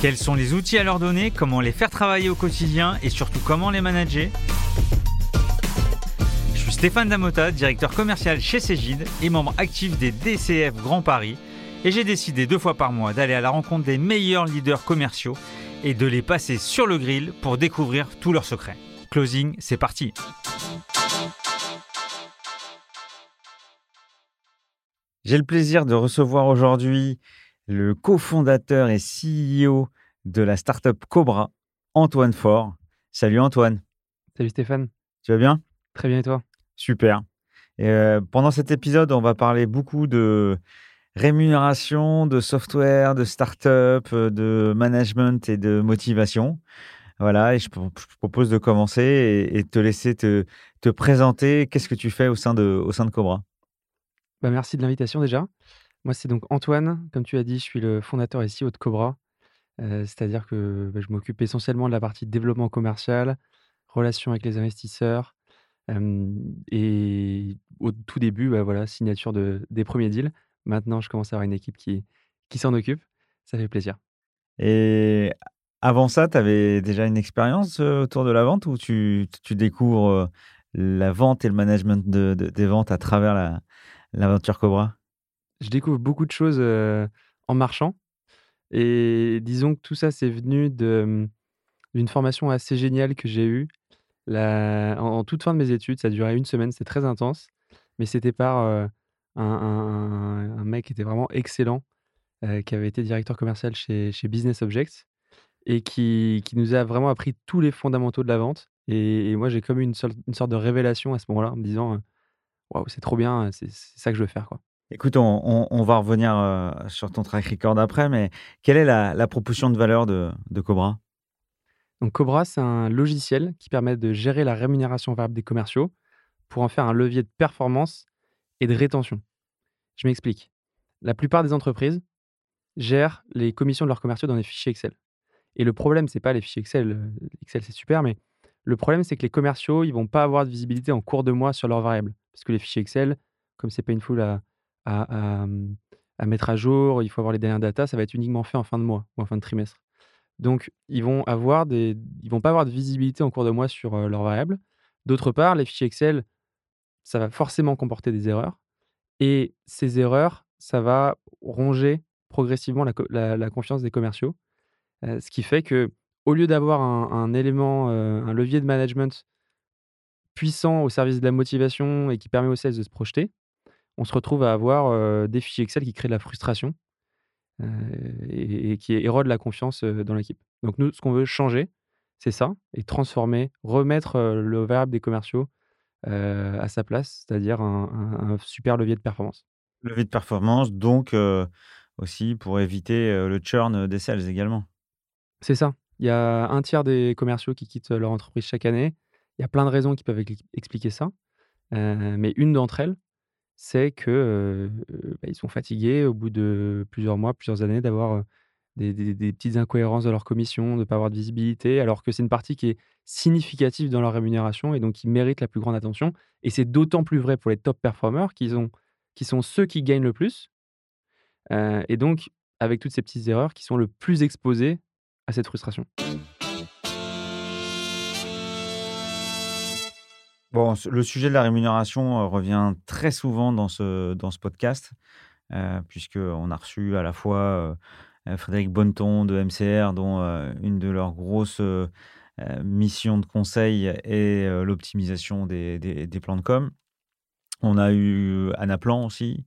Quels sont les outils à leur donner, comment les faire travailler au quotidien et surtout comment les manager Je suis Stéphane Damota, directeur commercial chez Cégide et membre actif des DCF Grand Paris et j'ai décidé deux fois par mois d'aller à la rencontre des meilleurs leaders commerciaux et de les passer sur le grill pour découvrir tous leurs secrets. Closing, c'est parti J'ai le plaisir de recevoir aujourd'hui le cofondateur et CEO de la startup Cobra, Antoine Faure. Salut Antoine. Salut Stéphane. Tu vas bien? Très bien et toi? Super. Et euh, pendant cet épisode, on va parler beaucoup de rémunération, de software, de startup, de management et de motivation. Voilà, et je, propose de commencer et, te laisser te, présenter. Qu'est-ce que tu fais au sein de, au sein de Cobra? Bah Merci de l'invitation déjà. Moi, c'est donc Antoine. Comme tu as dit, je suis le fondateur et CEO de Cobra. Euh, c'est-à-dire que bah, je m'occupe essentiellement de la partie développement commercial, relations avec les investisseurs. et au tout début, bah, voilà, signature de, des premiers deals. Maintenant, je commence à avoir une équipe qui, s'en occupe. Ça fait plaisir. Et avant ça, tu avais déjà une expérience autour de la vente ou tu, tu découvres la vente et le management de, des ventes à travers l'aventure Cobra? Je découvre beaucoup de choses en marchant. Et disons que tout ça, c'est venu mmh, d'une formation assez géniale que j'ai eue. en, toute fin de mes études, ça durait une semaine, c'était très intense. Mais c'était par un, mec qui était vraiment excellent, qui avait été directeur commercial chez, Business Objects et qui, nous a vraiment appris tous les fondamentaux de la vente. Et, moi, j'ai comme eu une, sorte de révélation à ce moment-là en me disant Waouh, c'est trop bien, c'est ça que je veux faire. Quoi. Écoute, on, va revenir euh, sur ton track record après, mais quelle est la, proposition de valeur de, Cobra? Donc Cobra, c'est un logiciel qui permet de gérer la rémunération variable des commerciaux pour en faire un levier de performance et de rétention. Je m'explique. La plupart des entreprises gèrent les commissions de leurs commerciaux dans des fichiers Excel. Et le problème, c'est pas les fichiers Excel. Euh, Excel, c'est super, mais le problème, c'est que les commerciaux, ils vont pas avoir de visibilité en cours de mois sur leurs variables. Parce que les fichiers Excel, comme c'est painful à, À, mettre à jour, il faut avoir les dernières datas, ça va être uniquement fait en fin de mois ou en fin de trimestre. Donc, ils vont avoir des, ils vont pas avoir de visibilité en cours de mois sur leurs variables. D'autre part, les fichiers Excel, ça va forcément comporter des erreurs. Et ces erreurs, ça va ronger progressivement la, confiance des commerciaux. ce qui fait que, au lieu d'avoir un, élément, un levier de management puissant au service de la motivation et qui permet aux sales de se projeter, on se retrouve à avoir des fichiers Excel qui créent de la frustration et, qui érodent la confiance dans l'équipe. Donc nous, ce qu'on veut changer, c'est ça, et transformer, remettre le variable des commerciaux à sa place, c'est-à-dire un, super levier de performance. Levier de performance, donc aussi pour éviter le churn des sales également. C'est ça. Il y a un tiers des commerciaux qui quittent leur entreprise chaque année. Il y a plein de raisons qui peuvent expliquer ça. mais une d'entre elles, c'est que, bah, ils sont fatigués au bout de plusieurs mois, plusieurs années d'avoir, des petites incohérences de leur commission, de ne pas avoir de visibilité, alors que c'est une partie qui est significative dans leur rémunération et donc qui mérite la plus grande attention et c'est d'autant plus vrai pour les top performers qui sont ceux qui gagnent le plus, et donc avec toutes ces petites erreurs qui sont le plus exposés à cette frustration. Bon, le sujet de la rémunération revient très souvent dans ce, dans ce podcast, puisqu'on a reçu à la fois Frédéric Bonneton de MCR, dont une de leurs grosses missions de conseil est l'optimisation des, des, des, plans de com. On a eu Anna Plan aussi,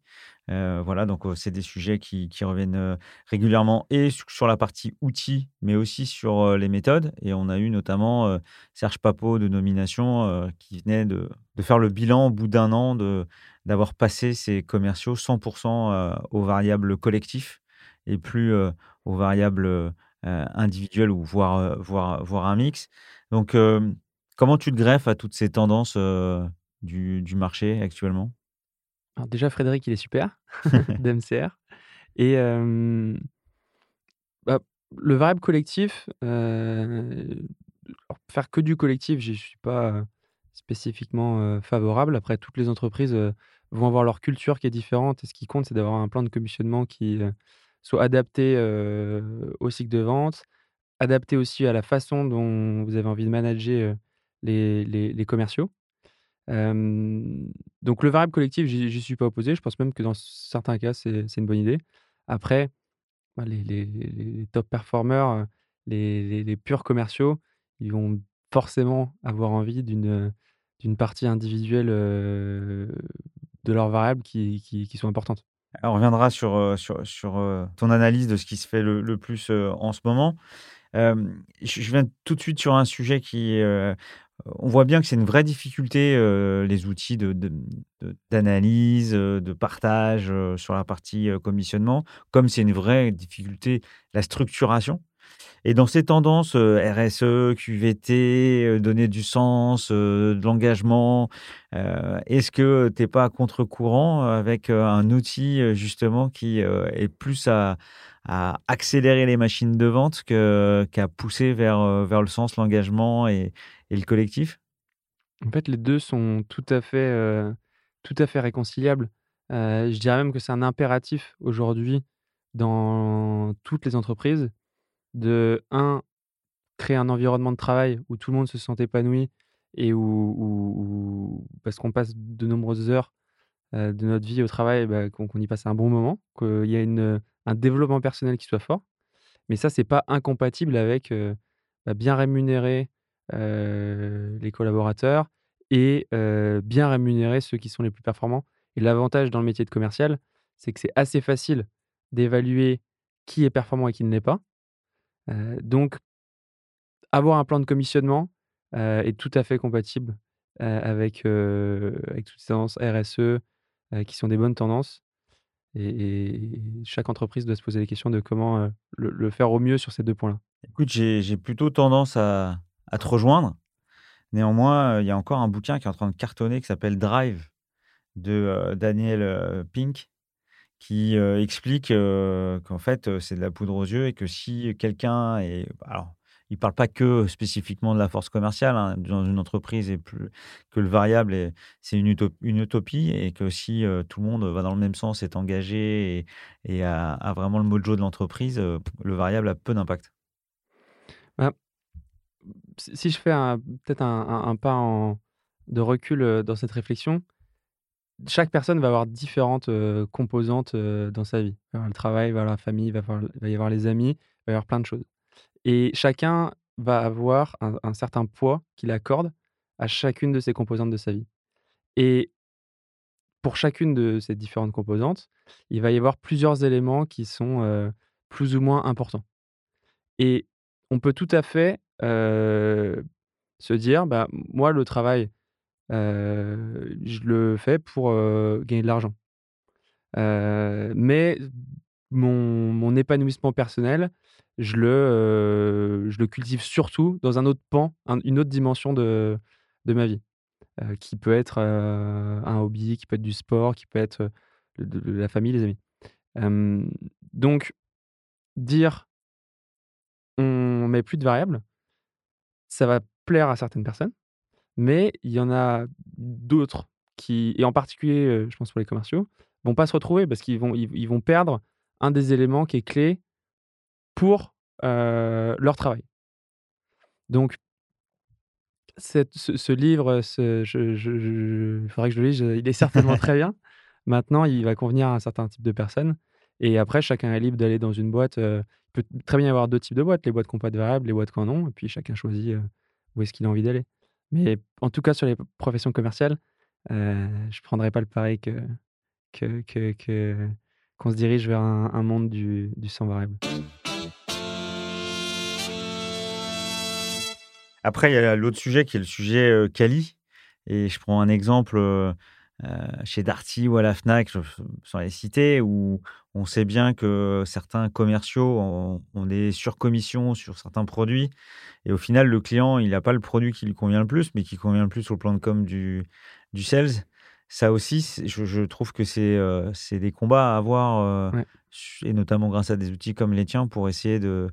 euh, voilà, donc c'est des sujets qui, reviennent régulièrement et sur la partie outils, mais aussi sur les méthodes. Et on a eu notamment Serge Papot de Nomination qui venait de, faire le bilan au bout d'un an d'avoir passé ses commerciaux 100% aux variables collectifs et plus aux variables individuel ou voire, voire, voire un mix. Donc, comment tu te greffes à toutes ces tendances du marché actuellement? Alors déjà, Frédéric, il est super, d'MCR. Et bah, le variable collectif, faire que du collectif, je ne suis pas spécifiquement favorable. Après, toutes les entreprises vont avoir leur culture qui est différente. Et ce qui compte, c'est d'avoir un plan de commissionnement qui soit adapté au cycle de vente, adapté aussi à la façon dont vous avez envie de manager les, les, commerciaux. Donc, le variable collectif, j'y suis pas opposé. Je pense même que dans certains cas, c'est une bonne idée. Après, bah, les, top performers, les, purs commerciaux, ils vont forcément avoir envie d'une partie individuelle de leurs variables qui, qui, sont importantes. on reviendra sur, ton analyse de ce qui se fait le, plus en ce moment. je viens tout de suite sur un sujet qui. On voit bien que c'est une vraie difficulté, les outils d'analyse, de, de, partage sur la partie commissionnement, comme c'est une vraie difficulté la structuration. Et dans ces tendances RSE, QVT, donner du sens, de l'engagement, est-ce que tu n'es pas à contre-courant avec un outil justement qui est plus à, accélérer les machines de vente qu'à pousser vers, vers le sens, l'engagement et, le collectif? En fait, les deux sont tout à fait, tout à fait réconciliables. je dirais même que c'est un impératif aujourd'hui dans toutes les entreprises de, un, créer un environnement de travail où tout le monde se sent épanoui et où, parce qu'on passe de nombreuses heures de notre vie au travail, bah, qu'on y passe un bon moment, qu'il y a une, un développement personnel qui soit fort. Mais ça, c'est pas incompatible avec bah, bien rémunérer les collaborateurs et bien rémunérer ceux qui sont les plus performants. Et l'avantage dans le métier de commercial, c'est que c'est assez facile d'évaluer qui est performant et qui ne l'est pas donc, avoir un plan de commissionnement est tout à fait compatible avec, avec toutes ces tendances RSE qui sont des bonnes tendances. Et, chaque entreprise doit se poser les questions de comment le, faire au mieux sur ces deux points-là. Écoute, j'ai plutôt tendance à, à, te rejoindre. Néanmoins, il y a encore un bouquin qui est en train de cartonner qui s'appelle Drive de Daniel Pink, qui explique qu'en fait, c'est de la poudre aux yeux et que si quelqu'un est. Alors, il ne parle pas que spécifiquement de la force commerciale hein, dans une entreprise et plus, que le variable, c'est une, utopie et que si tout le monde va dans le même sens, est engagé et, a, vraiment le mojo de l'entreprise, le variable a peu d'impact. Bah, si je fais peut-être un, pas de recul dans cette réflexion, chaque personne va avoir différentes composantes dans sa vie. Il va avoir le travail, il va avoir la famille, il va, y avoir les amis, il va y avoir plein de choses. Et chacun va avoir un, certain poids qu'il accorde à chacune de ces composantes de sa vie. Et pour chacune de ces différentes composantes, il va y avoir plusieurs éléments qui sont plus ou moins importants. Et on peut tout à fait se dire, bah, moi, le travail, je le fais pour gagner de l'argent. mais mon, mon, épanouissement personnel, je le, cultive surtout dans un autre pan, une autre dimension de, ma vie, qui peut être un hobby, qui peut être du sport, qui peut être de, la famille, les amis. donc, dire on met plus de variables, ça va plaire à certaines personnes. Mais il y en a d'autres qui, et en particulier, je pense pour les commerciaux, vont pas se retrouver parce qu'ils vont, ils, vont perdre un des éléments qui est clé pour leur travail. Donc, cette, ce, livre, ce, il faudrait que je le lise, il est certainement très bien. Maintenant, il va convenir à un certain type de personnes. Et après, chacun est libre d'aller dans une boîte. il peut très bien y avoir deux types de boîtes, les boîtes qui n'ont pas de variables, les boîtes qui en ont. Et puis, chacun choisit où est-ce qu'il a envie d'aller. Mais en tout cas, sur les professions commerciales, euh, je ne prendrais pas le pari que, que, que, qu'on se dirige vers un, monde du, du sans variable. Après, il y a l'autre sujet qui est le sujet Cali. Et je prends un exemple chez Darty ou à la Fnac, sans les citer, où on sait bien que certains commerciaux ont, des surcommissions sur certains produits. Et au final, le client, il n'a pas le produit qui lui convient le plus, mais qui convient le plus au plan de com du, du sales. Ça aussi, je, trouve que c'est c'est des combats à avoir, et notamment grâce à des outils comme les tiens, pour essayer de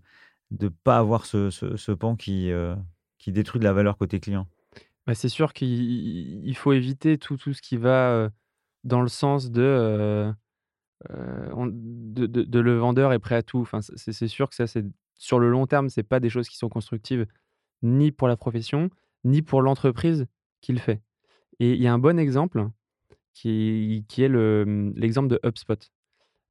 ne pas avoir ce, ce, pan qui, qui détruit de la valeur côté client? Bah, c'est sûr qu'il faut éviter tout, tout ce qui va dans le sens de, de, le vendeur est prêt à tout. Enfin, c'est sûr que ça, c'est sur le long terme, c'est pas des choses qui sont constructives ni pour la profession, ni pour l'entreprise qui le fait. Et il y a un bon exemple qui, qui est mmh, l'exemple de HubSpot.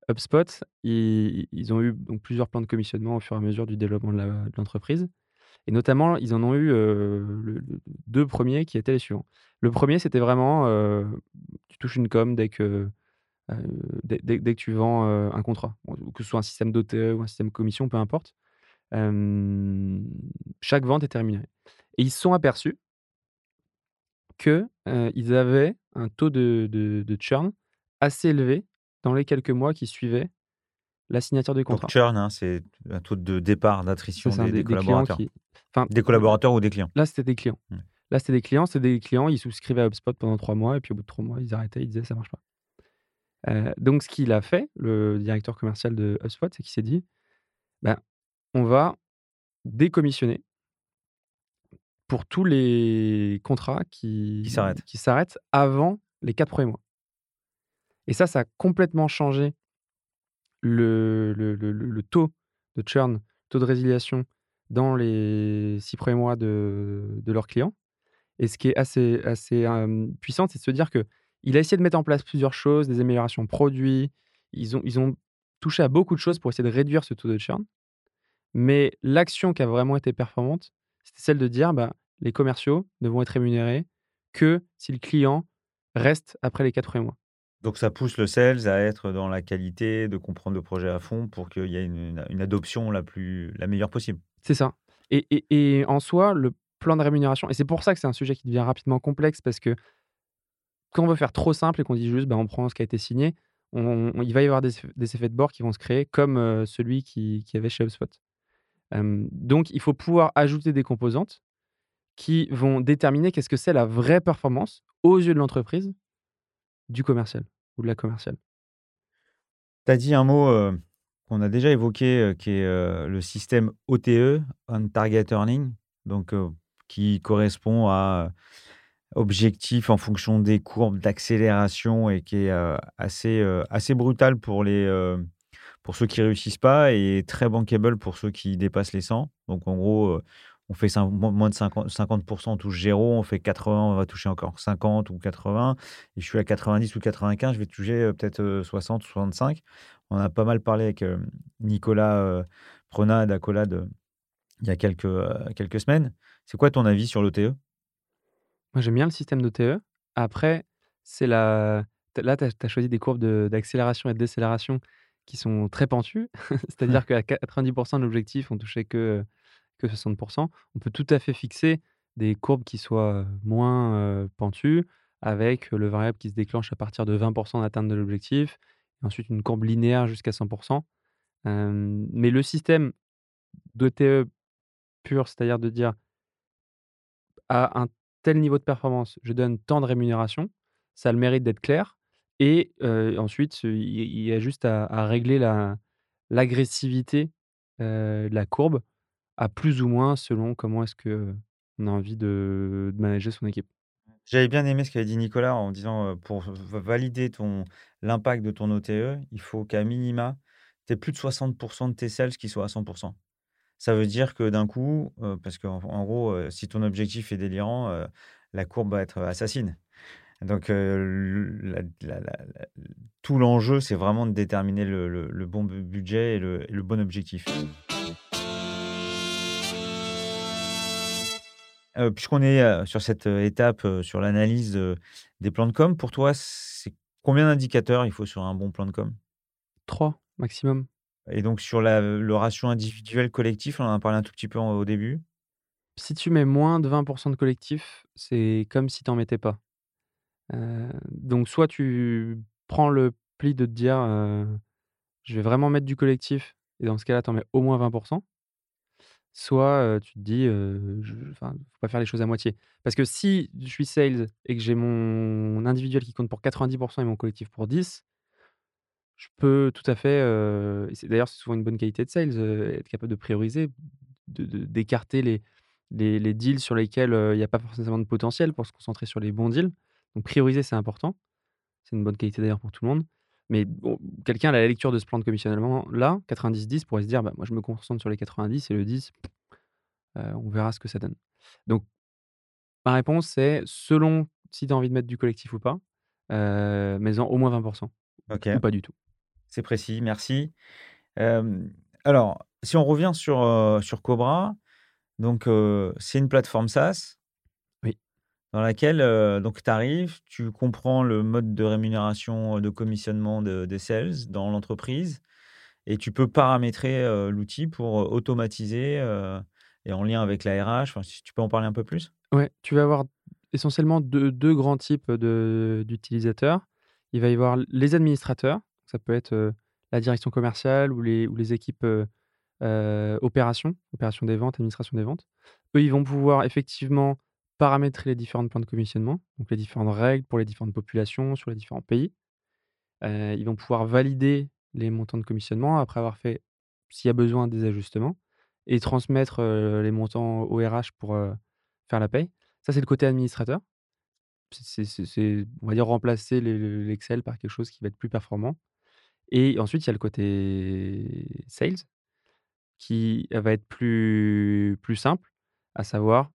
HubSpot, ils, ils, ont eu donc, plusieurs plans de commissionnement au fur et à mesure du développement de l'entreprise. Et notamment, ils en ont eu deux premiers qui étaient les suivants. Le premier, c'était vraiment, tu touches une com dès que, dès, que tu vends un contrat, que ce soit un système d'OTE ou un système commission, peu importe. chaque vente est rémunérée. Et ils se sont aperçus qu'ils ils avaient un taux de, churn assez élevé dans les quelques mois qui suivaient la signature du contrat. Donc, churn, hein, c'est un taux de départ, d'attrition des, collaborateurs. des collaborateurs ou des clients Là, c'était des clients. Mmh. Là, c'était des clients, c'était des clients, ils souscrivaient à HubSpot pendant trois mois, et puis au bout de trois mois, ils arrêtaient, ils disaient ça marche pas. Euh, donc, ce qu'il a fait, le directeur commercial de HubSpot, c'est qu'il s'est dit ben, on va décommissionner pour tous les contrats qui, qui s'arrêtent avant les quatre premiers mois. Et ça, ça a complètement changé le, taux de churn, taux de résiliation dans les six premiers mois de, de leurs clients. Et ce qui est assez, assez puissant, c'est de se dire que il a essayé de mettre en place plusieurs choses, des améliorations produits. Ils ont, ils ont touché à beaucoup de choses pour essayer de réduire ce taux de churn. Mais l'action qui a vraiment été performante, c'était celle de dire bah, les commerciaux ne vont être rémunérés que si le client reste après les quatre premiers mois. Donc ça pousse le sales à être dans la qualité, de comprendre le projet à fond pour qu'il y ait une, adoption la, plus, la meilleure possible. C'est ça. Et, en soi, le plan de rémunération, et c'est pour ça que c'est un sujet qui devient rapidement complexe, parce que quand on veut faire trop simple et qu'on dit juste bah, on prend ce qui a été signé, il va y avoir des, effets de bord qui vont se créer, comme euh, celui qui, qui, avait chez HubSpot. donc il faut pouvoir ajouter des composantes qui vont déterminer qu'est-ce que c'est la vraie performance aux yeux de l'entreprise du commercial ou de la commerciale. Tu as dit un mot qu'on a déjà évoqué, qui est le système OTE, On Target Earning, donc, qui correspond à objectif en fonction des courbes d'accélération et qui est assez, assez brutal pour, les, pour ceux qui réussissent pas et très bankable pour ceux qui dépassent les 100. Donc en gros, on fait moins de 50%, 50 on touche 0, on fait 80%, on va toucher encore 50 ou 80, et je suis à 90 ou 95, je vais toucher euh, peut-être 60 ou 65. On a pas mal parlé avec euh, Nicolas euh, Prenat d'Acolade il y a quelques, quelques semaines. C'est quoi ton avis sur l'OTE Moi, j'aime bien le système d'OTE. Après, c'est la... là, tu as, choisi des courbes d'accélération et de décélération qui sont très pentues. C'est-à-dire qu'à 90% de l'objectif, on touchait que que 60%. On peut tout à fait fixer des courbes qui soient moins pentues, avec le variable qui se déclenche à partir de 20% d'atteinte de l'objectif, ensuite une courbe linéaire jusqu'à 100%. mais le système d'OTE pur, c'est-à-dire de dire à un tel niveau de performance, je donne tant de rémunération, ça a le mérite d'être clair. Et ensuite, il y, a juste à, régler l'agressivité de la courbe à plus ou moins selon comment est-ce que on a envie de, manager son équipe. J'avais bien aimé ce qu'avait dit Nicolas en disant pour valider ton l'impact de ton OTE, il faut qu'à minima, tu aies plus de 60% de tes sales qui soient à 100%. Ça veut dire que d'un coup, parce qu'en en gros, si ton objectif est délirant, la courbe va être assassine. Donc, tout l'enjeu, c'est vraiment de déterminer le, bon budget et le bon objectif. Puisqu'on est sur cette étape, sur l'analyse des plans de com, pour toi, c'est combien d'indicateurs il faut sur un bon plan de com? Trois maximum. Et donc sur le ratio individuel collectif, on en a parlé un tout petit peu au début? Si tu mets moins de 20% de collectif, c'est comme si tu n'en mettais pas. Donc soit tu prends le pli de te dire, «Je vais vraiment mettre du collectif» et dans ce cas-là, tu en mets au moins 20 Soit, tu te dis, heu, je faut pas faire les choses à moitié. Parce que si je suis sales et que j'ai mon individuel qui compte pour 90% et mon collectif pour 10, je peux tout à fait, d'ailleurs, c'est souvent une bonne qualité de sales, être capable de prioriser, de d'écarter les les deals sur lesquels, il y a pas forcément de potentiel pour se concentrer sur les bons deals. Donc prioriser, c'est important. C'est une bonne qualité d'ailleurs pour tout le monde. Mais bon, quelqu'un à la lecture de ce plan de commissionnement là, 90-10 pourrait se dire: «Bah, moi je me concentre sur les 90 et le 10, heu, on verra ce que ça donne». Donc ma réponse c'est selon si tu as envie de mettre du collectif ou pas, heu, mets-en au moins 20 OK, ou pas du tout. c'est précis, merci. Alors, si on revient sur, heu, sur Cobra, donc c'est une plateforme SaaS. Dans laquelle, donc tu arrives, tu comprends le mode de rémunération, de commissionnement de des sales dans l'entreprise et tu peux paramétrer, l'outil pour, automatiser, et en lien avec la RH. Tu peux en parler un peu plus? Ouais, tu vas avoir essentiellement deux 2 grands types d'utilisateurs. Il va y avoir les administrateurs, ça peut être, la direction commerciale ou les ou les équipes, heu, opérations, opérations des ventes, administration des ventes. Eux, ils vont pouvoir effectivement paramétrer les différents plans de commissionnement, donc les différentes règles pour les différentes populations sur les différents pays. Ils vont pouvoir valider les montants de commissionnement après avoir fait, s'il y a besoin, des ajustements et transmettre, les montants au RH pour, faire la paye. Ça, c'est le côté administrateur. C'est on va dire remplacer l'Excel par quelque chose qui va être plus performant et ensuite, il y a le côté sales qui va être plus plus simple, à savoir,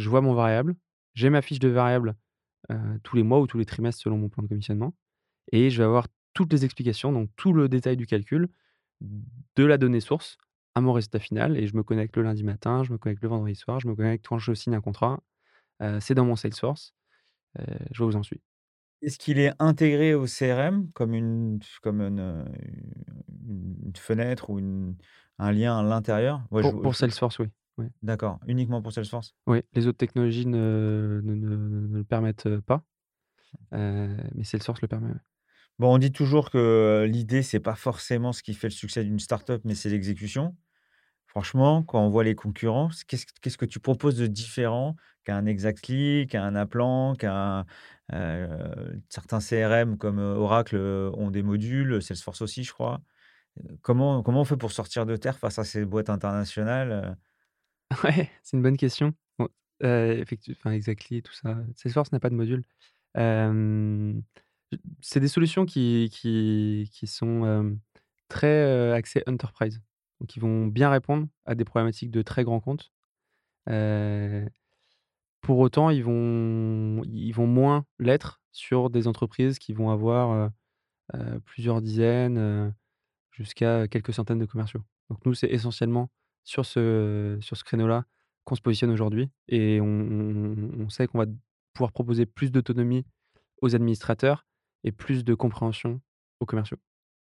je vois mon variable, j'ai ma fiche de variable, heu, tous les mois ou tous les trimestres selon mon plan de commissionnement et je vais avoir toutes les explications, donc tout le détail du calcul, de la donnée source à mon résultat final et je me connecte le lundi matin, je me connecte le vendredi soir, je me connecte quand je signe un contrat, heu, c'est dans mon Salesforce, heu, je vois où j'en suis. Est-ce qu'il est intégré au CRM comme une comme une, fenêtre ou une un lien à l'intérieur? Ouais, je Pour pour Salesforce, oui. D'accord, uniquement pour Salesforce? Oui, les autres technologies ne ne ne ne le permettent, pas, heu, mais Salesforce le permet. Bon, on dit toujours que l'idée, c'est pas forcément ce qui fait le succès d'une startup, mais c'est l'exécution. Franchement, quand on voit les concurrents, qu'est-ce qu'est-ce que tu proposes de différent qu'un Exactly, qu'un Aplan, qu'un, heu, certains CRM comme, Oracle, ont des modules, Salesforce aussi, je crois. Comment comment on fait pour sortir de terre face à ces boîtes internationales? Ouais, c'est une bonne question. Effectu enfin, Exactly, tout ça, Salesforce n'a pas de module. C'est des solutions qui qui sont, très, axées enterprise. Donc ils vont bien répondre à des problématiques de très grands comptes. Pour autant, ils vont ils vont moins l'être sur des entreprises qui vont avoir, heu, plusieurs dizaines, jusqu'à quelques centaines de commerciaux. Donc nous, c'est essentiellement sur ce sur ce créneau-là qu'on se positionne aujourd'hui et on on on sait qu'on va pouvoir proposer plus d'autonomie aux administrateurs et plus de compréhension aux commerciaux.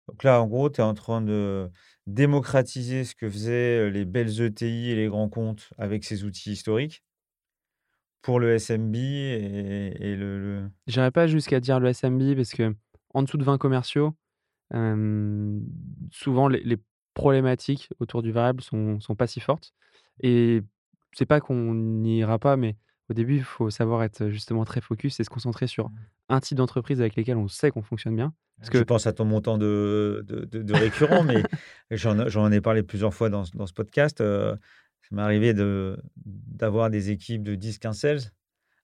Donc là, en gros, tu es en train de démocratiser ce que faisaient, les belles ETI et les grands comptes avec ces outils historiques pour le SMB et et le le J'irai pas jusqu'à dire le SMB parce que en dessous de 20 commerciaux, souvent les les problématiques autour du variable sont sont pas si fortes et c'est pas qu'on n'ira pas, mais au début, il faut savoir être justement très focus et se concentrer sur un type d'entreprise avec lesquelles on sait qu'on fonctionne bien. Parce Je que pense à ton montant de de de de récurrent, mais j'en ai parlé plusieurs fois dans ce dans ce podcast, heu, ça m'est arrivé de d'avoir des équipes de 10-15 sales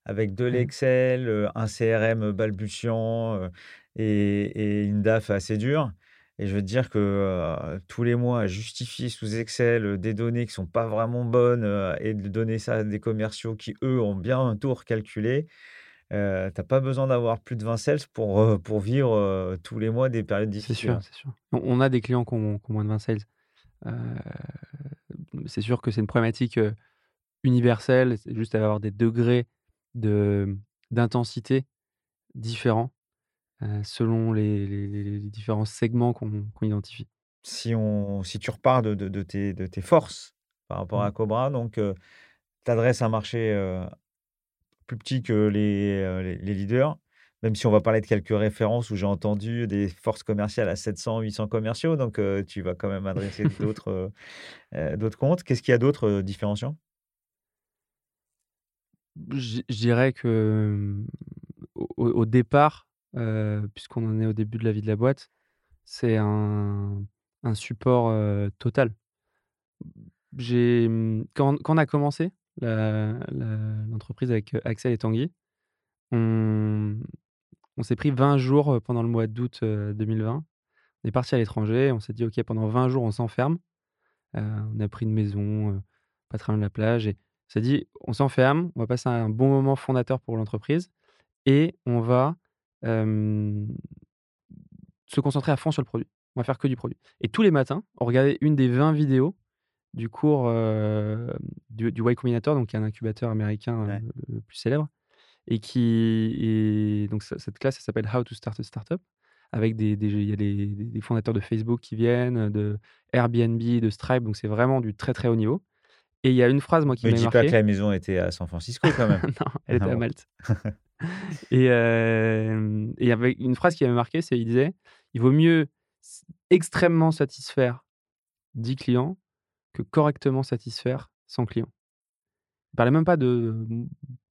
avec de l'Excel, heu, un CRM balbutiant, et et une DAF assez dure et je veux te dire que, heu, tous les mois justifier sous Excel, heu, des données qui sont pas vraiment bonnes, heu, et de donner ça à des commerciaux qui, eux, ont bien tout recalculé, Heu, tu pas besoin d'avoir plus de 20 sales pour, pour vivre, tous les mois des périodes c'est difficiles, sûr, hein. c'est sûr. On a des clients qui ont qui ont moins de 20 sales. C'est sûr que c'est une problématique, universelle, c'est juste avoir des degrés de d'intensité différents, heu, selon les les les les différents segments qu'on identifie. Si on si tu repars de de de tes de tes forces par rapport Mmh. à Cobra, donc heu, tu adresses un marché, heu, plus petit que les, heu, les les leaders. Même si on va parler de quelques références où j'ai entendu des forces commerciales à 700-800 commerciaux, donc tu vas quand même adresser d'autres, d'autres comptes. Qu'est-ce qu'il y a d'autre, heu, différenciant? Je dirais que, mmh, au départ, heu, puisqu'on en est au début de la vie de la boîte, c'est un support, heu, total. Mmh, quand on a commencé l'entreprise avec, heu, Axel et Tanguy, on s'est pris 20 jours, pendant le mois d'août, heu, 2020. On est partis à l'étranger, on s'est dit: «OK, pendant 20 jours, on s'enferme». On a pris une maison, pas très loin de la plage et on s'est dit: «On s'enferme, on va passer un bon moment fondateur pour l'entreprise et on va, se concentrer à fond sur le produit. On va faire que du produit» et tous les matins, on regardait une des 20 vidéos du cours, du du Y Combinator, donc qui est un incubateur américain, Ouais. le le plus célèbre et qui et donc ce cette classe, elle s'appelle «How to start a startup» avec des des il y a des fondateurs de Facebook qui viennent, de Airbnb, de Stripe, donc c'est vraiment du très, très haut niveau et il y a une phrase, moi, qui Me m'avait dis pas que marqué. la maison était à San Francisco quand même? Non, elle Ah était à. Malte et hem et avait une phrase qui m'avait marqué, c'est il disait: «Il vaut mieux extrêmement satisfaire 10 clients que correctement satisfaire 100 clients». Il parlait même pas de,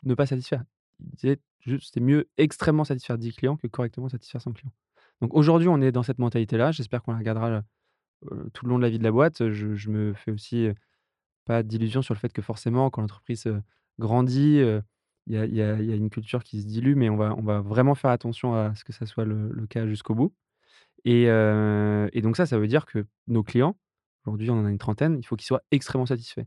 ne pas satisfaire. Il disait juste: «C'est mieux extrêmement satisfaire 10 clients que correctement satisfaire 100 clients». Donc aujourd'hui, on est dans cette mentalité-là. J'espère qu'on la gardera, heu, tout le long de la vie de la boîte. Je je me fais aussi, heu, pas d'illusions sur le fait que forcément quand l'entreprise, heu, grandit, il y a y y une culture qui se dilue, mais on va on va vraiment faire attention à ce que ça soit le le cas jusqu'au bout et heu et donc ça, ça veut dire que nos clients, aujourd'hui on en a une trentaine, il faut qu'ils soient extrêmement satisfaits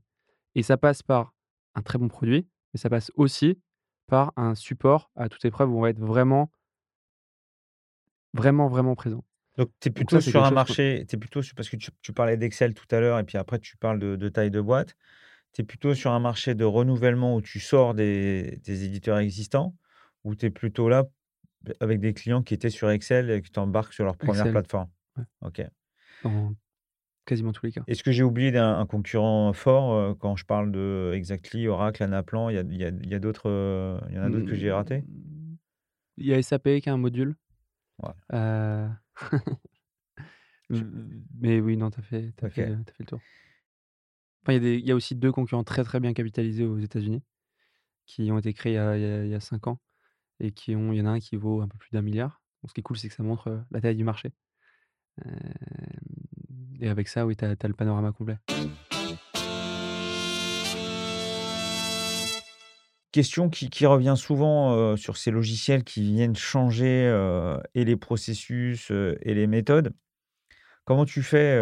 et ça passe par un très bon produit, mais ça passe aussi par un support à toute épreuve où on va être vraiment vraiment, vraiment présent. Donc tu es Donc plutôt ça, sur un marché tu es plutôt sur parce que tu tu parlais d'Excel tout à l'heure et puis après tu parles de de taille de boîte. Tu es plutôt sur un marché de renouvellement où tu sors des des éditeurs existants? Ou tu es plutôt là, avec des clients qui étaient sur Excel et que tu embarques sur leur première Excel, plateforme? ouais, OK. quasiment tous les cas. Est-ce que j'ai oublié d'un un concurrent fort, heu, quand je parle de Exactly, Oracle, Anaplan, il y a il y a il y a d'autres, il y en a d'autres que j'ai ratés? Mmh, il y a SAP qui a un module, Ouais. mmh, mais oui, non, tu as fait as fait as fait le tour. Il y a aussi 2 concurrents très, très bien capitalisés aux États-Unis, qui ont été créés il y a il y a 5 ans et qui ont il y en a un qui vaut un peu plus d'1 000 000 Donc ce qui est cool, c'est que ça montre, heu, la taille du marché. Hem et avec ça, oui, tu as le panorama complet. Question qui revient souvent, sur ces logiciels qui viennent changer, et les processus, et les méthodes. Comment tu fais,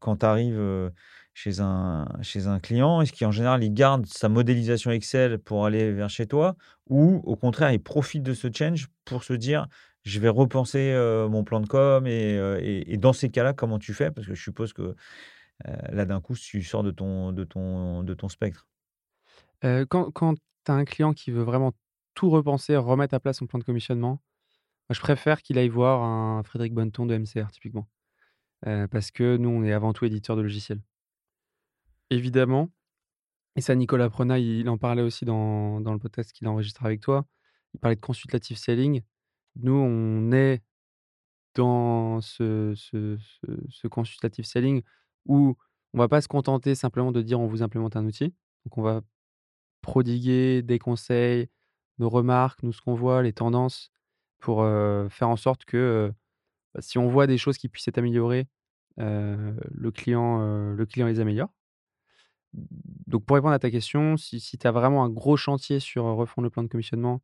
quand tu arrives, chez un chez un client? Est-ce qu'en général, il garde sa modélisation Excel pour aller vers chez toi? Ou au contraire, il profite de ce change pour se dire: «Je vais repenser, heu, mon plan de com» et heu, et et dans ces cas-là, comment tu fais? Parce que je suppose que, heu, là, d'un coup, tu sors de ton de ton de ton spectre. Quand quand tu as un client qui veut vraiment tout repenser, remettre à plat son plan de commissionnement, je préfère qu'il aille voir un Frédéric Bonneton de MCR, typiquement. Parce que nous, on est avant tout éditeur de logiciels. Évidemment et ça, Nicolas Prenat, il en parlait aussi dans dans le podcast qu'il a enregistré avec toi. Il parlait de consultative selling. Nous, on est dans ce ce ce consultative selling où on va pas se contenter simplement de dire: «On vous implémente un outil». Donc on va prodiguer des conseils, nos remarques, nous, ce qu'on voit, les tendances pour, heu, faire en sorte que, heu, bah, si on voit des choses qui puissent être améliorées, heu, le client, le client les améliore. Donc pour répondre à ta question, si si tu as vraiment un gros chantier sur, heu, refondre le plan de commissionnement,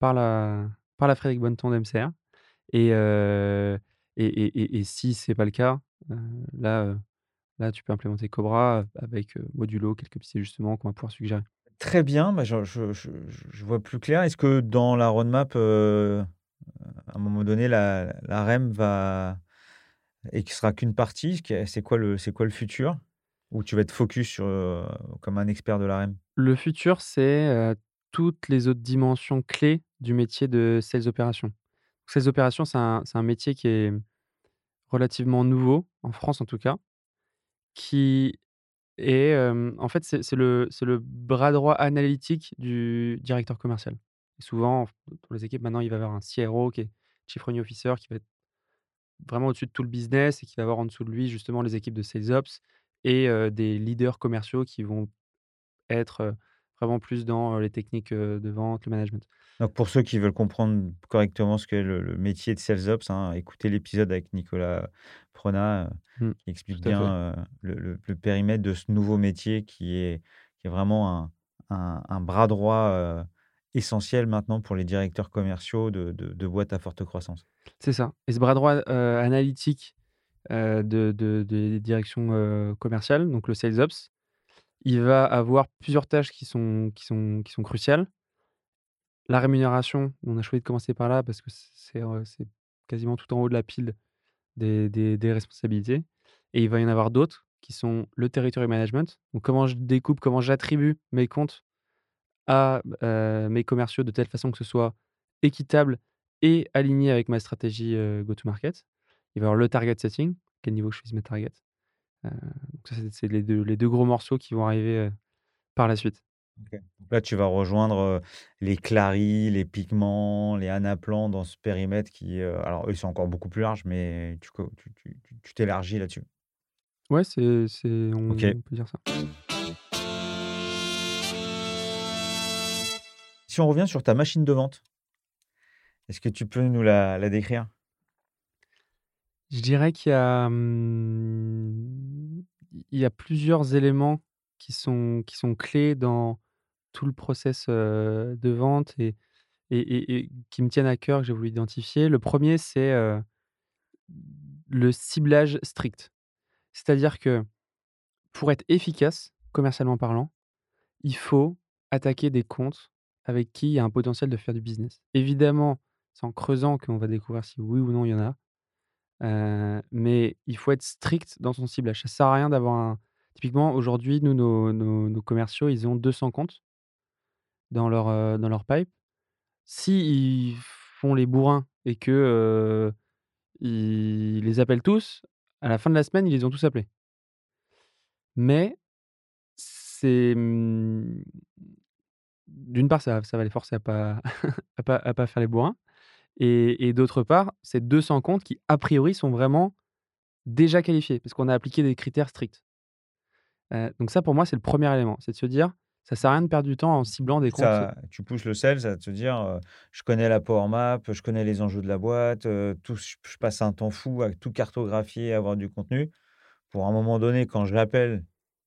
parle à Frédéric Bonneton de MCR et heu et et et si c'est pas le cas, heu, là, heu, là, tu peux implémenter Cobra avec, modulo, quelques petits ajustements qu'on va pouvoir suggérer. Très bien, bah, je vois plus clair. Est-ce que dans la roadmap, à un moment donné, la la REM va et qui sera qu'une partie? C'est quoi quoi le futur? Ou tu vas être focus sur, comme un expert de la REM? Le futur, c'est, toutes les autres dimensions clés du métier de sales opérations. Sales opérations, c'est un métier qui est relativement nouveau, en France en tout cas, qui est, en fait, c'est le bras droit analytique du directeur commercial. Souvent, dans les équipes, maintenant, il va y avoir un CRO qui est Chief Revenue Officer qui va être vraiment au-dessus de tout le business et qui va avoir en dessous de lui justement les équipes de sales ops et des leaders commerciaux qui vont être, vraiment plus dans, les techniques, de vente, le management. Donc pour ceux qui veulent comprendre correctement ce qu'est le le métier de sales ops, hein, écoutez l'épisode avec Nicolas Prenat, heu, Mmh, qui explique bien, le le le périmètre de ce nouveau métier qui est qui est vraiment un un un bras droit, essentiel maintenant pour les directeurs commerciaux de de de boîtes à forte croissance. C'est ça et ce bras droit, analytique, heu, de de des directions, heu, commerciales, donc le sales ops, il va avoir plusieurs tâches qui sont qui sont qui sont cruciales. La rémunération, on a choisi de commencer par là parce que c c'est, quasiment tout en haut de la pile des des des responsabilités et il va y en avoir d'autres qui sont le territory management. Donc comment je découpe, comment j'attribue mes comptes à, mes commerciaux de telle façon que ce soit équitable et aligné avec ma stratégie, heu, go to market. Il va y avoir le target setting, quel niveau je vise mes targets. Donc ça, c'est les 2 les 2 gros morceaux qui vont arriver, heu, par la suite. Donc là, tu vas rejoindre, heu, les Clari, les Pigments, les Anaplan dans ce périmètre qui, alors eux, ils sont encore beaucoup plus larges, mais tu co tu tu tu tu t'élargis là-dessus. Ouais, c'est OK. on peut dire ça. Si on revient sur ta machine de vente, est-ce que tu peux nous la la décrire? Je dirais qu'il y a, mmh, plusieurs éléments qui sont clés dans tout le process, de vente et qui me tiennent à cœur, que j'ai voulu identifier. Le premier c'est, le ciblage strict. C'est-à-dire que pour être efficace, commercialement parlant, il faut attaquer des comptes avec qui il y a un potentiel de faire du business. Évidemment, c'est en creusant qu'on va découvrir si oui ou non il y en a. Mais il faut être strict dans son ciblage. Ça sert à rien d'avoir un typiquement aujourd'hui, nous, nos commerciaux, ils ont 200 comptes dans leur, dans leur pipe. S'ils font les bourrins et que, ils les appellent tous, à la fin de la semaine, ils les ont tous appelés. Mais c'est, mmh, d'une part, ça ça va les forcer à pas à pas à pas faire les bourrins et et d'autre part, c'est 200 comptes qui, a priori, sont vraiment déjà qualifiés parce qu'on a appliqué des critères stricts. Heu, donc ça, pour moi, c'est le premier élément. C'est de se dire: «Ça sert à rien de perdre du temps en ciblant des comptes» Ça tu pousses le sales à te dire, «Je connais la power map, je connais les enjeux de la boîte, tout je passe un temps fou à tout cartographier, à avoir du contenu. Pour un moment donné, quand je l'appelle,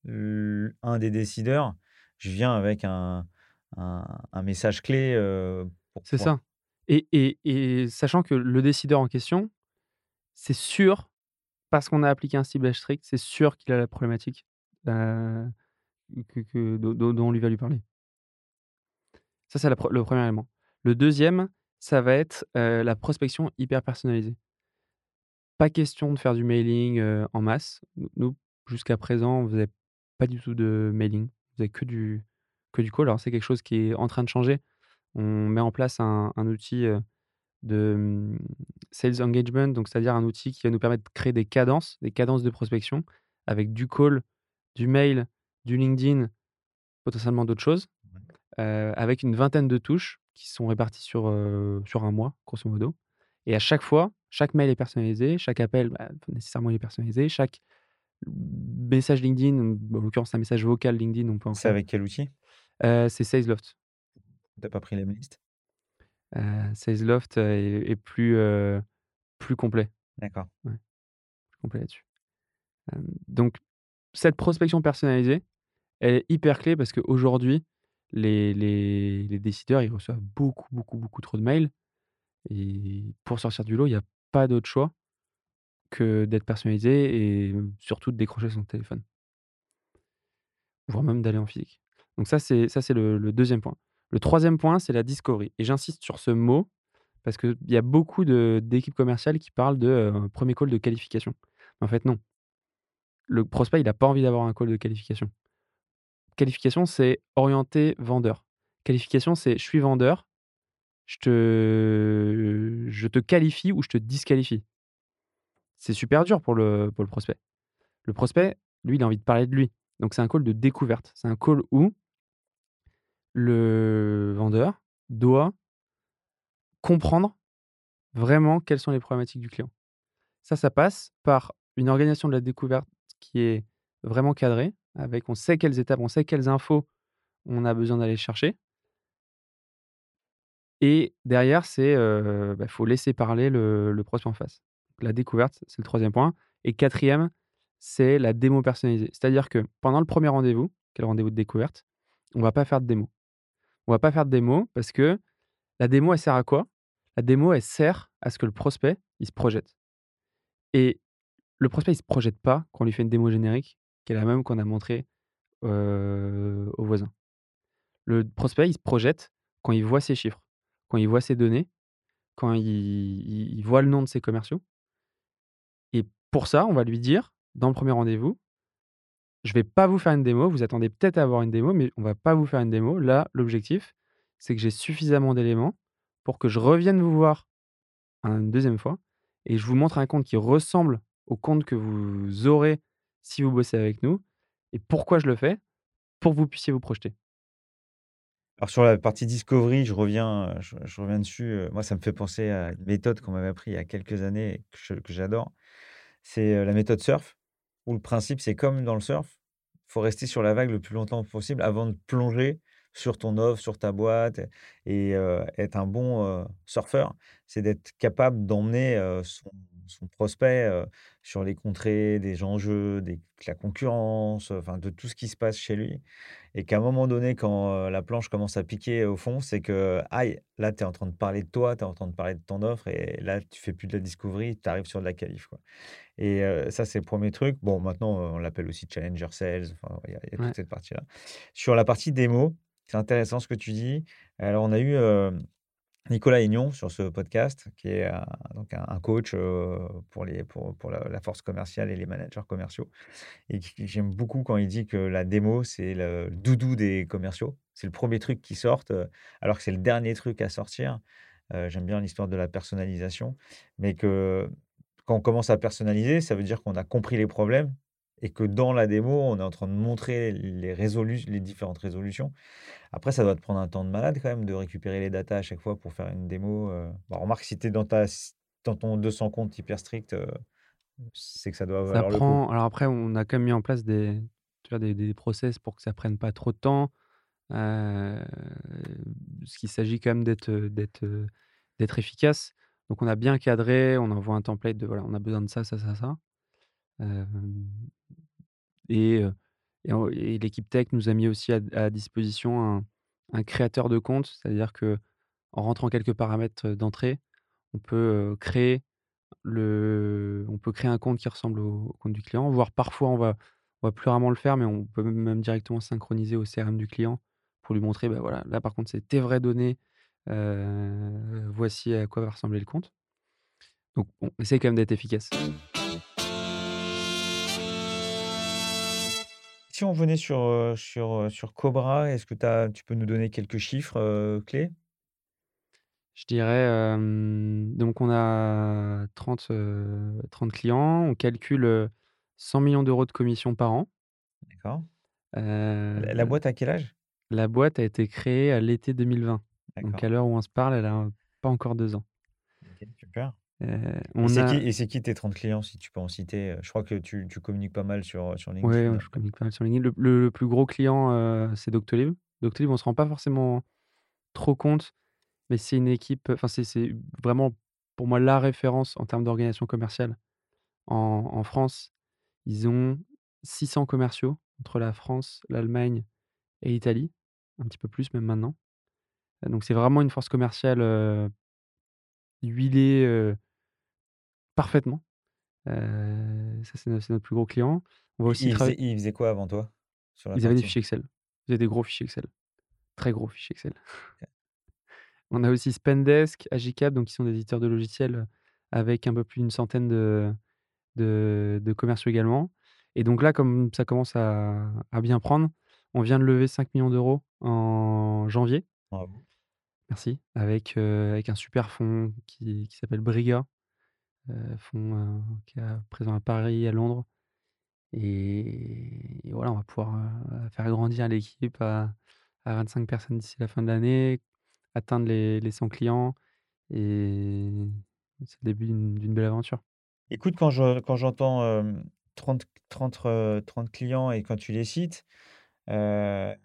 un des décideurs, je viens avec un un un message clé, c'est pouvoir» ça et sachant que le décideur en question, c'est sûr, parce qu'on a appliqué un ciblage strict, c'est sûr qu'il a la problématique, que dont on lui va lui parler. Ça, c'est le premier élément. Le deuxième, ça va être, heu, la prospection hyper personnalisée. Pas question de faire du mailing, heu, en masse. Nous jusqu'à présent, on faisait pas du tout de mailing. On faisait que du que du call. Alors c'est quelque chose qui est en train de changer. On met en place un un outil, de, mmh, sales engagement, donc c'est-à-dire un outil qui va nous permettre de créer des cadences, des cadences de prospection avec du call, du mail, du LinkedIn, potentiellement d'autres choses, avec une vingtaine de touches qui sont réparties sur, sur un mois, grosso modo et à chaque fois, chaque mail est personnalisé, chaque appel, bah, nécessairement il est personnalisé, chaque message LinkedIn, bah, en l'occurrence un message vocal LinkedIn, on peut en c'est avec quel outil? C'est Salesloft. Tu as pas pris la même liste? Heu, Salesloft, heu, est est plus, plus complet. D'accord. Ouais, plus complet là-dessus. Donc cette prospection personnalisée, elle est hyper clé parce qu'aujourd'hui, les les les décideurs, ils reçoivent beaucoup, beaucoup, beaucoup trop de mails et pour sortir du lot, il y a pas d'autre choix que d'être personnalisé et surtout de décrocher son téléphone. Voire même d'aller en physique. Donc ça, c'est ça, c'est le le 2 point. Le troisième point, c'est la discovery et j'insiste sur ce mot parce qu'il y a beaucoup d'équipes commerciales qui parlent de, heu, 1 call de qualification. En fait, non. Le prospect, il a pas envie d'avoir un call de qualification. Qualification, c'est orienté vendeur. Qualification, c'est: «Je suis vendeur, je te je te qualifie ou je te disqualifie». C'est super dur pour le pour le prospect. Le prospect, lui, il a envie de parler de lui. Donc c'est un call de découverte. C'est un call où le vendeur doit comprendre vraiment quelles sont les problématiques du client. Ça, ça passe par une organisation de la découverte qui est vraiment cadrée, avec on sait quelles étapes, on sait quelles infos on a besoin d'aller chercher. Et derrière, c'est, il bah, faut laisser parler le, prospect en face. La découverte, c'est le troisième point. Et quatrième, c'est la démo personnalisée. C'est-à-dire que pendant le premier rendez-vous, le rendez-vous de découverte, on va pas faire de démo. On va pas faire de démo parce que la démo, elle sert à quoi? La démo, elle sert à ce que le prospect, il se projette. Et le prospect, il se projette pas quand on lui fait une démo générique, qui est la même qu'on a montrée au voisin. Le prospect, il se projette quand il voit ses chiffres, quand il voit ses données, quand il, il voit le nom de ses commerciaux. Et pour ça, on va lui dire, dans le premier rendez-vous, je vais pas vous faire une démo, vous attendez peut-être à avoir une démo, mais on va pas vous faire une démo. Là, l'objectif, c'est que j'ai suffisamment d'éléments pour que je revienne vous voir une deuxième fois et je vous montre un compte qui ressemble au compte que vous aurez si vous bossez avec nous. Et pourquoi je le fais? Pour que vous puissiez vous projeter. Alors sur la partie discovery, je reviens, je, je reviens dessus. Moi, ça me fait penser à une méthode qu'on m'avait appris il y a quelques années et que j'adore. C'est la méthode surf, où le principe, c'est comme dans le surf, faut rester sur la vague le plus longtemps possible avant de plonger sur ton offre, sur ta boîte. Et être un bon surfeur, c'est d'être capable d'emmener son, son prospect sur les contrées, des enjeux, des, de la concurrence, enfin de tout ce qui se passe chez lui. Et qu'à un moment donné, quand la planche commence à piquer au fond, c'est que, aïe, là, tu es en train de parler de toi, tu es en train de parler de ton offre, et là, tu fais plus de la discovery, tu arrives sur de la qualif. Quoi. Et euh, ça, c'est le premier truc. Bon, maintenant, on l'appelle aussi Challenger Sales. Enfin, il y a, il y a Ouais. toute cette partie-là. Sur la partie démo, c'est intéressant ce que tu dis. Alors, on a eu euh, Nicolas Aignon sur ce podcast, qui est un, donc un, coach euh, pour, les, pour, pour la, force commerciale et les managers commerciaux. Et j'aime beaucoup quand il dit que la démo, c'est le doudou des commerciaux. C'est le premier truc qui sort, euh, alors que c'est le dernier truc à sortir. Euh, j'aime bien l'histoire de la personnalisation, mais que quand on commence à personnaliser, ça veut dire qu'on a compris les problèmes et que dans la démo, on est en train de montrer les, résolu- les différentes résolutions. Après, ça doit te prendre un temps de malade quand même de récupérer les datas à chaque fois pour faire une démo. euh. Bah, remarque, si tu es dans, ta, dans ton 200 comptes hyper strict, euh, c'est que ça doit Ça valoir le coup. prend. Alors après, on a quand même mis en place des, tu vois, des, des process pour que ça prenne pas trop de temps. Euh, ce qu'il s'agit quand même d'être d'être d'être efficace. Donc on a bien cadré, on envoie un template de voilà, on a besoin de ça, ça, ça, ça. Et l'équipe tech nous a mis aussi à, disposition un, créateur de compte, c'est-à-dire que en rentrant quelques paramètres d'entrée, on peut créer le, on peut créer un compte qui ressemble au, compte du client, voire parfois on va, on va plus rarement le faire, mais on peut même directement synchroniser au CRM du client pour lui montrer, bah voilà, là par contre c'est tes vraies données, voici à quoi va ressembler le compte. Donc on essaie quand même d'être efficace. Si on venait sur, sur, sur Cobra, est-ce que tu peux nous donner quelques chiffres euh, clés? Je dirais, euh, donc on a 30, euh, 30 clients, on calcule euh, 100 millions d'euros de commissions par an. D'accord. La, la boîte à quel âge? la boîte a été créée à l'été 2020. Donc à l'heure où on se parle, elle a pas encore deux ans. Super. Euh, Et on c'est a... qui, c'est qui tes 30 clients, si tu peux en citer? Euh, Je crois que tu, tu communiques pas mal sur, sur LinkedIn. ouais, je communique pas mal sur LinkedIn. Le, le- le plus gros client, euh, c'est Doctolib. Doctolib, on se rend pas forcément trop compte, mais c'est une équipe, enfin c'est vraiment pour moi la référence en termes d'organisation commerciale en, en France. Ils ont 600 commerciaux entre la France, l'Allemagne et l'Italie, un petit peu plus même maintenant. Donc c'est vraiment une force commerciale euh, huilée parfaitement. Euh, ça, c'est no- c'est notre plus gros client. On va aussi il faisait, travailler. il faisait quoi avant toi sur la Ils avaient des fichiers Excel. Ils avaient des gros fichiers Excel. Très gros fichiers Excel. On a aussi Spendesk, Agicap, donc qui sont des éditeurs de logiciels euh, avec un peu plus d'une centaine de, de, de commerciaux également. Et donc là, comme ça commence à, à bien prendre, on vient de lever 5 millions d'euros en janvier. Bravo. Merci. Avec, euh, avec un super fonds qui, qui s'appelle Briga, euh, fonds euh, qui est présent à Paris, à Londres. Et, voilà, on va pouvoir euh, faire grandir l'équipe à, à 25 personnes d'ici la fin de l'année, atteindre les, les 100 clients et c'est le début d'une belle aventure. Écoute, quand je quand j'entends, 30 30, 30 clients et quand tu les cites, j'ai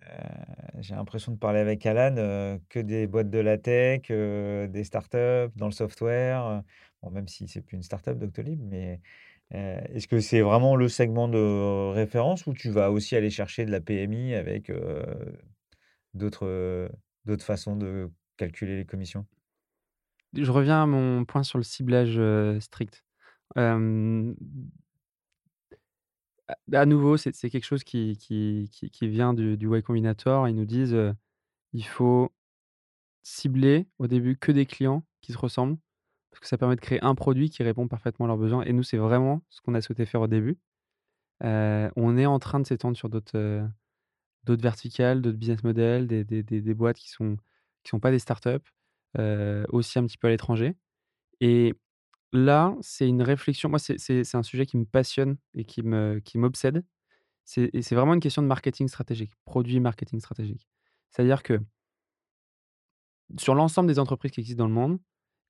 l'impression de parler avec Alan, que des boîtes de la tech, des startups dans le software, même si c'est plus une startup Doctolib, mais, heu, est-ce que c'est vraiment le segment de référence ou tu vas aussi aller chercher de la PMI avec, d'autres, d'autres façons de calculer les commissions? Je reviens à mon point sur le ciblage, strict. Hem à nouveau, c'est quelque chose qui qui vient du du Y Combinator. Ils nous disent, «Il faut cibler au début que des clients qui se ressemblent, parce que ça permet de créer un produit qui répond parfaitement à leurs besoins» et nous, c'est vraiment ce qu'on a souhaité faire au début. Heu, on est en train de s'étendre sur d'autres, heu, d'autres verticales, d'autres business models, des des des des boîtes qui sont qui sont pas des startups, heu, aussi un petit peu à l'étranger et là, c'est une réflexion moi, c'est un sujet qui me passionne et qui me qui m'obsède. C'est vraiment une question de marketing stratégique, produit marketing stratégique. C'est-à-dire que sur l'ensemble des entreprises qui existent dans le monde,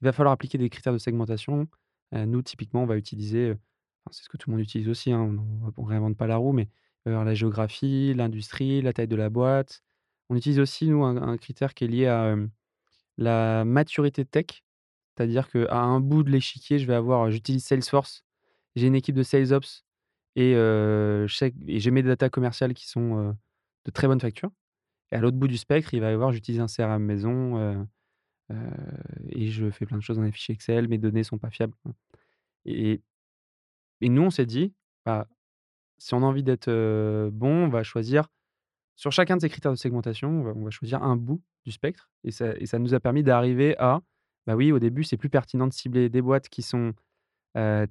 il va falloir appliquer des critères de segmentation. Heu, nous, typiquement, on va utiliser, enfin, c'est ce que tout le monde utilise aussi, hein, on ne réinvente pas la roue, mais avoir la géographie, l'industrie, la taille de la boîte. On utilise aussi, nous, un critère qui est lié à, la maturité tech. C'est-à-dire qu'à un bout de l'échiquier, je vais avoir, j'utilise Salesforce, j'ai une équipe de sales ops et et j'ai mes data commerciales qui sont, de très bonne facture et à l'autre bout du spectre, il va y avoir j'utilise un CRM maison, et je fais plein de choses dans les fichiers Excel, mes données sont pas fiables, hein. Et nous, on s'est dit: «Bah, si on a envie d'être, bon, on va choisir sur chacun de ces critères de segmentation, on va choisir un bout du spectre» et ça nous a permis d'arriver à, bah, oui, au début, c'est plus pertinent de cibler des boîtes qui sont,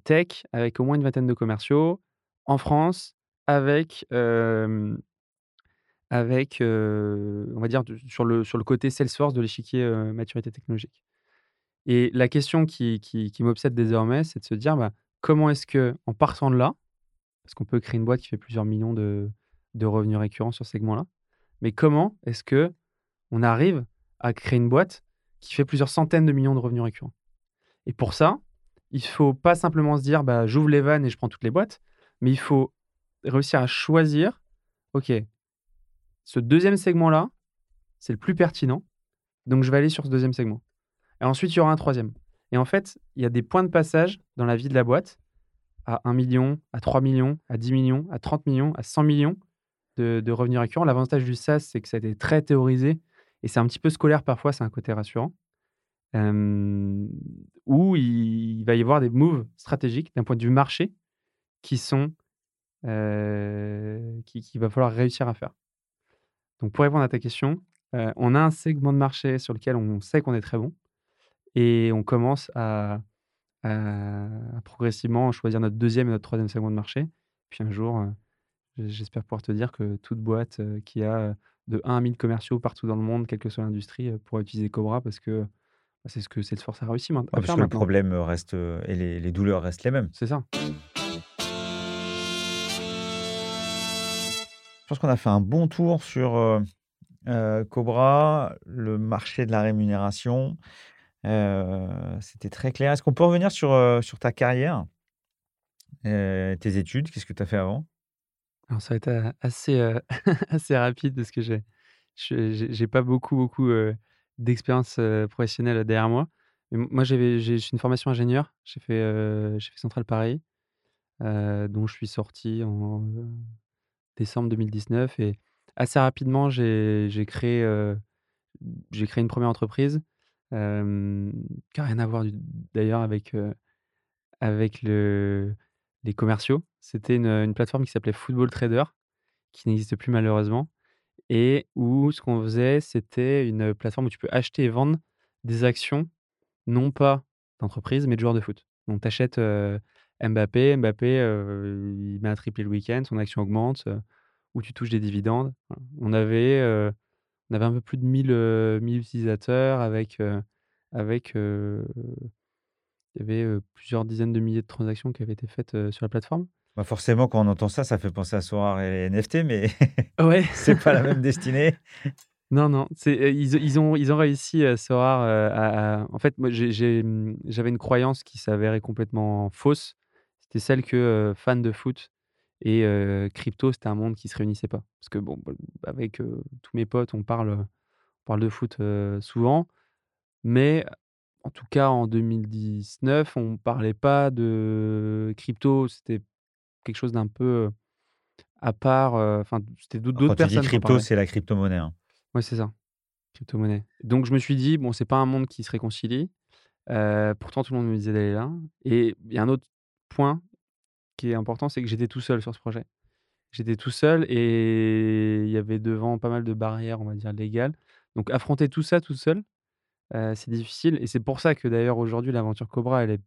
tech avec au moins une vingtaine de commerciaux en France avec, avec, on va dire sur le sur le côté Salesforce de l'échiquier, maturité technologique et la question qui qui m'obsède désormais, c'est de se dire, bah, comment est-ce qu'en partant de là, parce qu'on peut créer une boîte qui fait plusieurs millions de de revenus récurrents sur ce segment-là, mais comment est-ce qu'on arrive à créer une boîte qui fait plusieurs centaines de millions de revenus récurrents? Et pour ça, il faut pas simplement se dire: «Bah, j'ouvre les vannes et je prends toutes les boîtes», mais il faut réussir à choisir: «OK, ce deuxième segment-là, c'est le plus pertinent, donc je vais aller sur ce deuxième segment» et ensuite il y aura un troisième et en fait, il y a des points de passage dans la vie de la boîte à 1 000 000, à 3 000 000, à 10 000 000, à 30 000 000, à 100 000 000 de revenus récurrents. L'avantage du SaaS, c'est que ça a été très théorisé et c'est un petit peu scolaire parfois, c'est un côté rassurant. Hem, où il va y avoir des moves stratégiques d'un point de vue marché qui sont, qui qu'il va falloir réussir à faire. Donc pour répondre à ta question, heu, on a un segment de marché sur lequel on sait qu'on est très bon et on commence à à à progressivement choisir notre deuxième et notre troisième segment de marché. Puis un jour, heu, j'espère pouvoir te dire que toute boîte, heu, qui a, de 1 à 1000 commerciaux partout dans le monde, quelle que soit l'industrie, pourra utiliser Cobra parce que, bah, c'est ce que Salesforce a réussi maint Ouais, parce que le maintenant. problème, reste, et les les douleurs restent les mêmes. C'est ça. Pense qu'on a fait un bon tour sur, heu heu, Cobra, le marché de la rémunération. Heu, c'était très clair. Est-ce qu'on peut revenir sur, sur ta carrière? Tes études, qu'est-ce que tu as fait avant? Alors ça va être, assez, assez rapide parce que j'ai je j'ai pas beaucoup, beaucoup, d'expérience, professionnelle derrière moi. Moi, j'ai une formation ingénieur. J'ai fait, j'ai fait Centrale Paris, dont je suis sorti en, décembre 2019 et assez rapidement, j'ai créé, créé une première entreprise, qui a rien à voir d'ailleurs avec, avec le les commerciaux. C'était une, une plateforme qui s'appelait Football Trader, qui n'existe plus malheureusement et où ce qu'on faisait, c'était une plateforme où tu peux acheter et vendre des actions, non pas d'entreprise, mais de joueurs de foot. Donc tu achètes, Mbappé, Mbappé, il met un triplé le week-end, son action augmente, heu, ou tu touches des dividendes. Voilà. On avait, on avait un peu plus de 1000, heu, 1000 utilisateurs avec, avec, il y avait, plusieurs dizaines de milliers de transactions qui avaient été faites, sur la plateforme. Bah, forcément, quand on entend ça, ça fait penser à Sorare et les NFT, mais Ouais. c'est pas la même destinée. Non, non, ils ils ont ils ont réussi, Sorare, heu, à à en fait, moi, mmh, j'avais une croyance qui s'avérait complètement fausse. C'était celle que, heu, fans de foot et crypto, c'était un monde qui se réunissait pas. Parce que bon, bah, avec, tous mes potes, on parle, on parle de foot, souvent, mais en tout cas en 2019, on parlait pas de crypto. C'était quelque chose d'un peu, à part, enfin, c'était d'autres dis personnes en crypto, c'est la crypto-monnaie, hein? Ouais, c'est ça, crypto-monnaie. Donc je me suis dit: «Bon, c'est pas un monde qui se réconcilie». Pourtant tout le monde me disait d'aller là et il y a un autre point qui est important, c'est que j'étais tout seul sur ce projet. J'étais tout seul et il y avait devant pas mal de barrières, on va dire légales. Donc affronter tout ça tout seul, heu, c'est difficile et c'est pour ça que d'ailleurs aujourd'hui l'aventure Cobra, elle est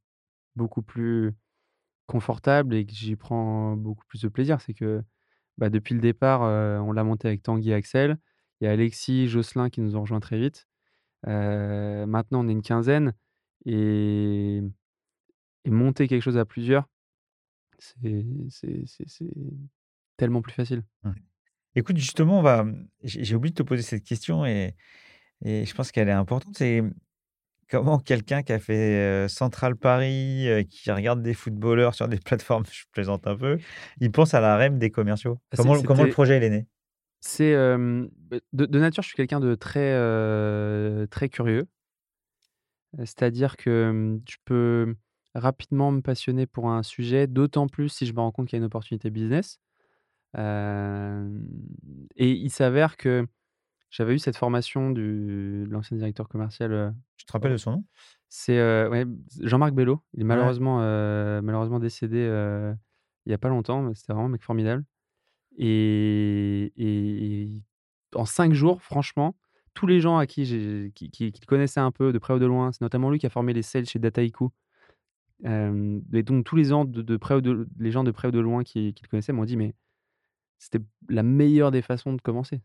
beaucoup plus confortable et que j'y prends beaucoup plus de plaisir. C'est que, bah, depuis le départ, heu, on l'a monté avec Tanguy et Axel. Il y a Alexis, Jocelyn qui nous ont rejoints très vite. Heu, maintenant on est une quinzaine et et monter quelque chose à plusieurs, c'est tellement plus facile. Ouais. Écoute, justement, on va, mmh, j'ai oublié de te poser cette question et et je pense qu'elle est importante. C'est, mmh, comment quelqu'un qui a fait, Central Paris, qui regarde des footballeurs sur des plateformes, je plaisante un peu, il pense à la REM des commerciaux? Ah, Comment comment le projet il est né? c'est, beh, de de nature, je suis quelqu'un de très, très curieux. C'est-à-dire que, mmh, je peux rapidement me passionner pour un sujet, d'autant plus si je me rends compte qu'il y a une opportunité business. Et il s'avère que j'avais eu cette formation du de l'ancien directeur commercial, heu, Tu te rappelles de son nom? c'est, ouais, Jean-Marc Bello. Il est malheureusement, heu, malheureusement décédé, heu, il y a pas longtemps, mais c'était vraiment un mec formidable et et en 5 jours, franchement, tous les gens à qui qui qui qui le connaissaient un peu de près ou de loin, c'est notamment lui qui a formé les sales chez Dataiku. Et donc tous les gens de de près ou de les gens de près ou de loin qui qui le connaissaient m'ont dit: «Mais c'était la meilleure des façons de commencer».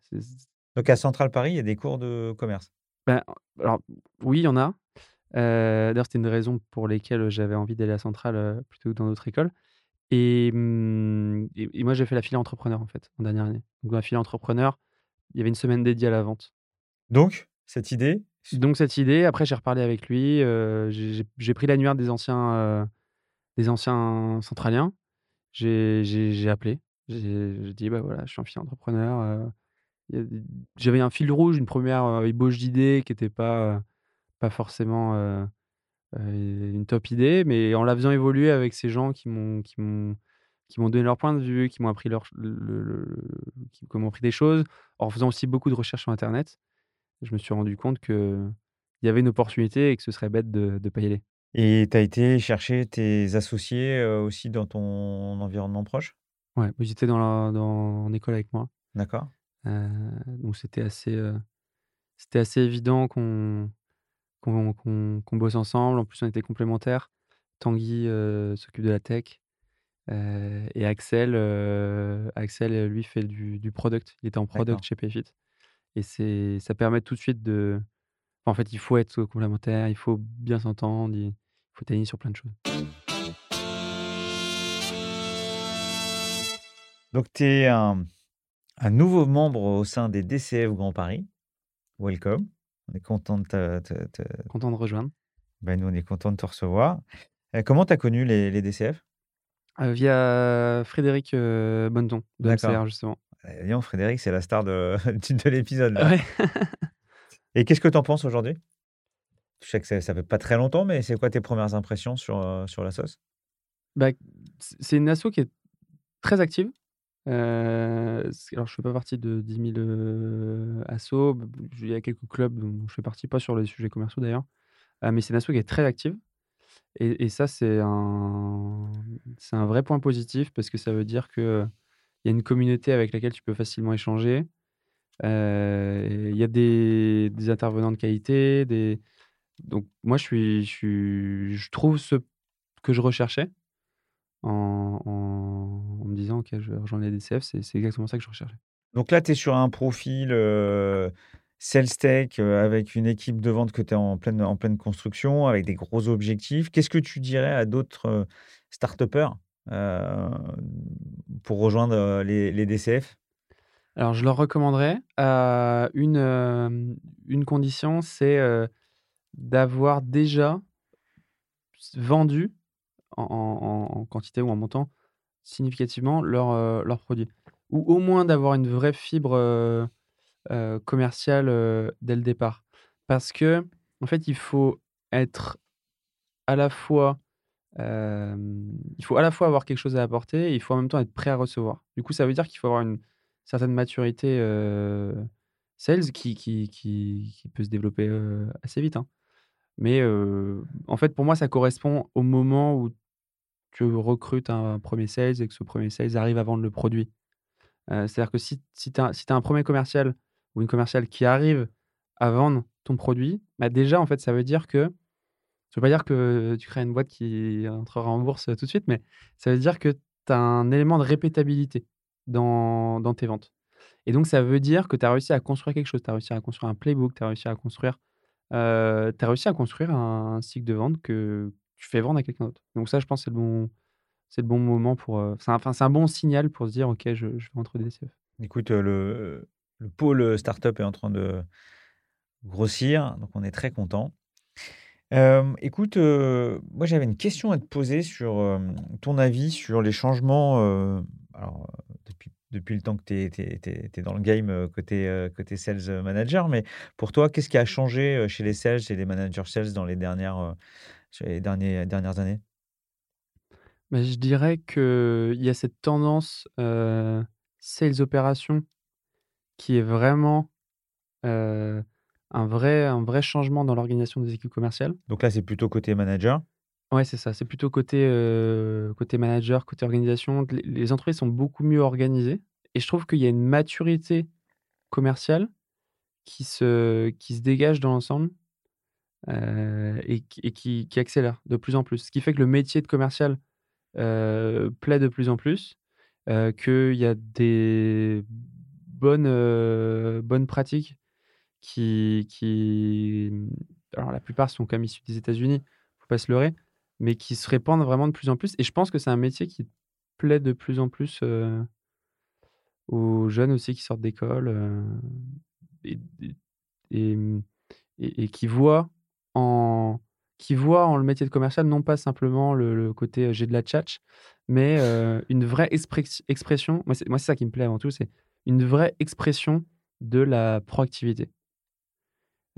Donc à Central Paris, il y a des cours de commerce? ben, alors oui, il y en a. D'ailleurs, c'était une des raisons pour lesquelles j'avais envie d'aller à Centrale, plutôt que dans d'autres écoles et et et moi, j'ai fait la filière entrepreneur, en fait, en dernière année. Donc dans la filière entrepreneur, il y avait une semaine dédiée à la vente. Donc cette idée, Donc cette idée, après j'ai reparlé avec lui, j'ai pris l'annuaire des anciens, des anciens centraliens. J'ai appelé, j'ai dit: «Bah, voilà, je suis un filière entrepreneur, heu». Il y a d j'avais un fil rouge, une première re ébauche d'idée qui était pas, pas forcément, une top idée, mais en la faisant évoluer avec ces gens qui m'ont qui m'ont qui m'ont donné leur point de vue, qui m'ont appris leur qui qui m'ont appris des choses, en faisant aussi beaucoup de recherches sur internet. Je me suis rendu compte qu'il y avait une opportunité et que ce serait bête de de pas y aller. et tu as été chercher tes associés, aussi dans ton environnement proche? Ouais, ils étaient dans la dans en école avec moi, D'accord. donc c'était assez, c'était assez évident qu'on qu'on qu'on bosse ensemble. En plus, on était complémentaires. Tanguy, s'occupe de la tech, et Axel, Axel, lui fait du du product. Il était en product chez Payfit et c'est ça permet tout de suite de en fait, il faut être complémentaires, il faut bien s'entendre, il faut t'aligner sur plein de choses. Donc tu es un un nouveau membre au sein des DCF Grand Paris. Welcome. On est content de te te te Content de rejoindre. bah, nous, on est content de te recevoir. Heu, comment tu as connu les les DCF? Heu, via Frédéric, heu, Bonneton de. MCR justement. Eh donc Frédéric, c'est la star de de l'épisode. Ouais. Et qu'est-ce que tu en penses aujourd'hui? Je sais que ça ça fait pas très longtemps, mais c'est quoi tes premières impressions sur, heu, sur la sauce? Bah, c'est une asso qui est très active. Heu, c alors je fais pas partie de 10 000, heu, assos, b b il y a quelques clubs dont je fais partie, pas sur les sujets commerciaux d'ailleurs, heu, mais c'est une asso qui est très active et et ça c'est un un vrai point positif parce que ça veut dire qu'il y a une communauté avec laquelle tu peux facilement échanger. Il y a des intervenants de qualité, donc moi je trouve ce que je recherchais en me disant: «OK, je vais rejoindre les DCF», c'est exactement ça que je recherchais. Donc là, tu es sur un profil, sales tech, heu, avec une équipe de vente que tu es en pleine construction, avec des gros objectifs. Qu'est-ce que tu dirais à d'autres, heu, start-upers, pour rejoindre, heu, les DCF? Alors, je leur recommanderais, heu, une, une condition, c'est, d'avoir déjà vendu en en en quantité ou en montant significativement leurs, leurs produits. Ou au moins d'avoir une vraie fibre, commerciale, dès le départ. Parce qu'en fait, il faut être à la fois, il faut à la fois avoir quelque chose à apporter et il faut en même temps être prêt à recevoir. Du coup, ça veut dire qu'il faut avoir une certaine maturité, sales qui qui qui peut se développer, assez vite, hein. Mais, en fait, pour moi, ça correspond au moment où tu recrutes un 1er sales et que ce 1er sales arrive à vendre le produit. C'est-à-dire que si si tu as un 1er commercial ou une commerciale qui arrive à vendre ton produit, bah, déjà, en fait, ça veut dire que ça veut pas dire que tu crées une boîte qui entrera en bourse, heu, tout de suite, mais ça veut dire que tu as un élément de répétabilité dans tes ventes et donc ça veut dire que tu as réussi à construire quelque chose. Tu as réussi à construire un playbook, tu as réussi à construire, as réussi à construire un cycle de vente que tu fais vendre à quelqu'un d'autre. Donc ça, je pense, c'est le bon c'est le bon moment pour, un enfin, c'est un bon signal pour se dire: «OK, je je vais introduire des CF». Écoute, le le pôle, heu, start-up est en train de grossir, donc on est très content. Écoute, moi, j'avais une question à te poser sur, ton avis sur les changements, alors, depuis depuis le temps que tu es dans le game, côté, côté sales, manager. Mais pour toi, qu'est-ce qui a changé, chez les sales, chez les managers sales dans les dernières, dernières années? Bah, je dirais qu'il y a cette tendance, sales opération qui est vraiment, un vrai un vrai changement dans l'organisation des équipes commerciales. Donc là, c'est plutôt côté manager? Ouais, c'est ça, c'est plutôt côté, heu, côté manager, côté organisation. Les les entreprises sont beaucoup mieux organisées et je trouve qu'il y a une maturité commerciale qui se qui se dégage dans l'ensemble, heu et qui et qui qui accélère de plus en plus. Ce qui fait que le métier de commercial, heu, plaît de plus en plus, qu'il y a des bonnes pratiques qui qui, mmh, alors la plupart sont quand même issues des États-Unis, faut pas se leurrer, mais qui se répandent vraiment de plus en plus et je pense que c'est un métier qui plaît de plus en plus, aux jeunes aussi qui sortent d'école, mmh et et qui voient en qui voient en le métier de commercial, non pas simplement le côté, j'ai de la tchatch, mais une vraie expression. Moi, c'est ça qui me plaît avant tout, c'est une vraie expression de la proactivité.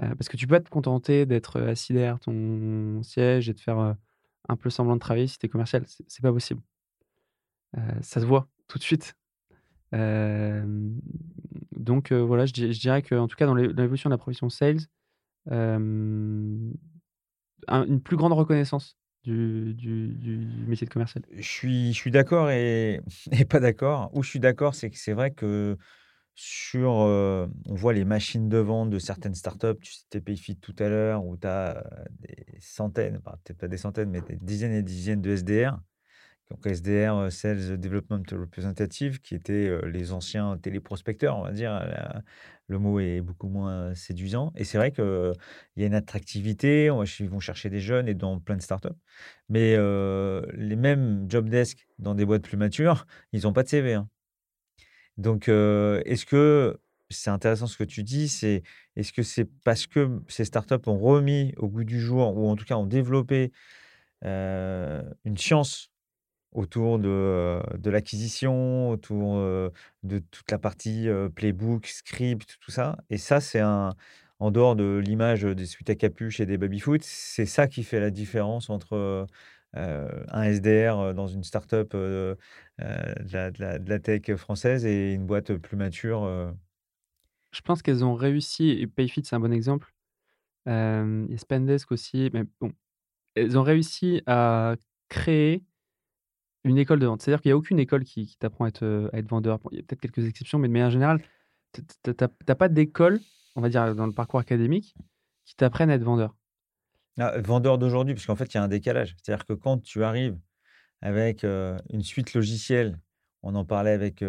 Heu, parce que tu peux te contenter d'être, heu, assis derrière ton siège et de faire, heu, un peu semblant de travailler si tu es commercial, c'est pas possible. Ça se voit tout de suite. Donc voilà, je je dirais qu'en tout cas dans l'é dans l'évolution de la profession sales, une plus grande reconnaissance du métier de commercial. Je suis je suis d'accord et et pas d'accord. Où je suis d'accord, c'est que c'est vrai que sur, heu, on voit les machines de vente de certaines startups, tu citais Payfit tout à l'heure, où tu as, des centaines, peut-être pas des centaines, mais des dizaines et dizaines de SDR. Donc SDR, heu, Sales Development Representative, qui étaient, les anciens téléprospecteurs, on va dire, le mot est beaucoup moins séduisant et c'est vrai qu'il y a une attractivité, ils vont chercher des jeunes et dans plein de startups. Mais, les mêmes job desk dans des boîtes plus matures, ils ont pas de CV, hein. Donc, est-ce que c'est intéressant ce que tu dis, c'est est-ce que c'est parce que ces startups ont remis au goût du jour ou en tout cas ont développé, une science autour de, de l'acquisition, autour, de toute la partie, playbook, script, tout ça? Et ça, c'est un en dehors de l'image, des sweats à capuche et des baby-foot, c'est ça qui fait la différence entre, un SDR, heu, dans une startup, heu, de la tech française et une boîte plus mature? Je pense qu'elles ont réussi et Payfit, c'est un bon exemple. A Spendesk aussi, mais bon, elles ont réussi à créer une école de vente. C'est-à-dire qu'il y a aucune école qui t'apprend à être, vendeur. Il y a peut-être quelques exceptions, mais de manière générale, tu tu tu as pas d'école, on va dire, dans le parcours académique, qui t'apprennent à être vendeur. Ah, vendeur d'aujourd'hui, parce qu'en fait, il y a un décalage. C'est-à-dire que quand tu arrives avec, une suite logicielle, on en parlait avec,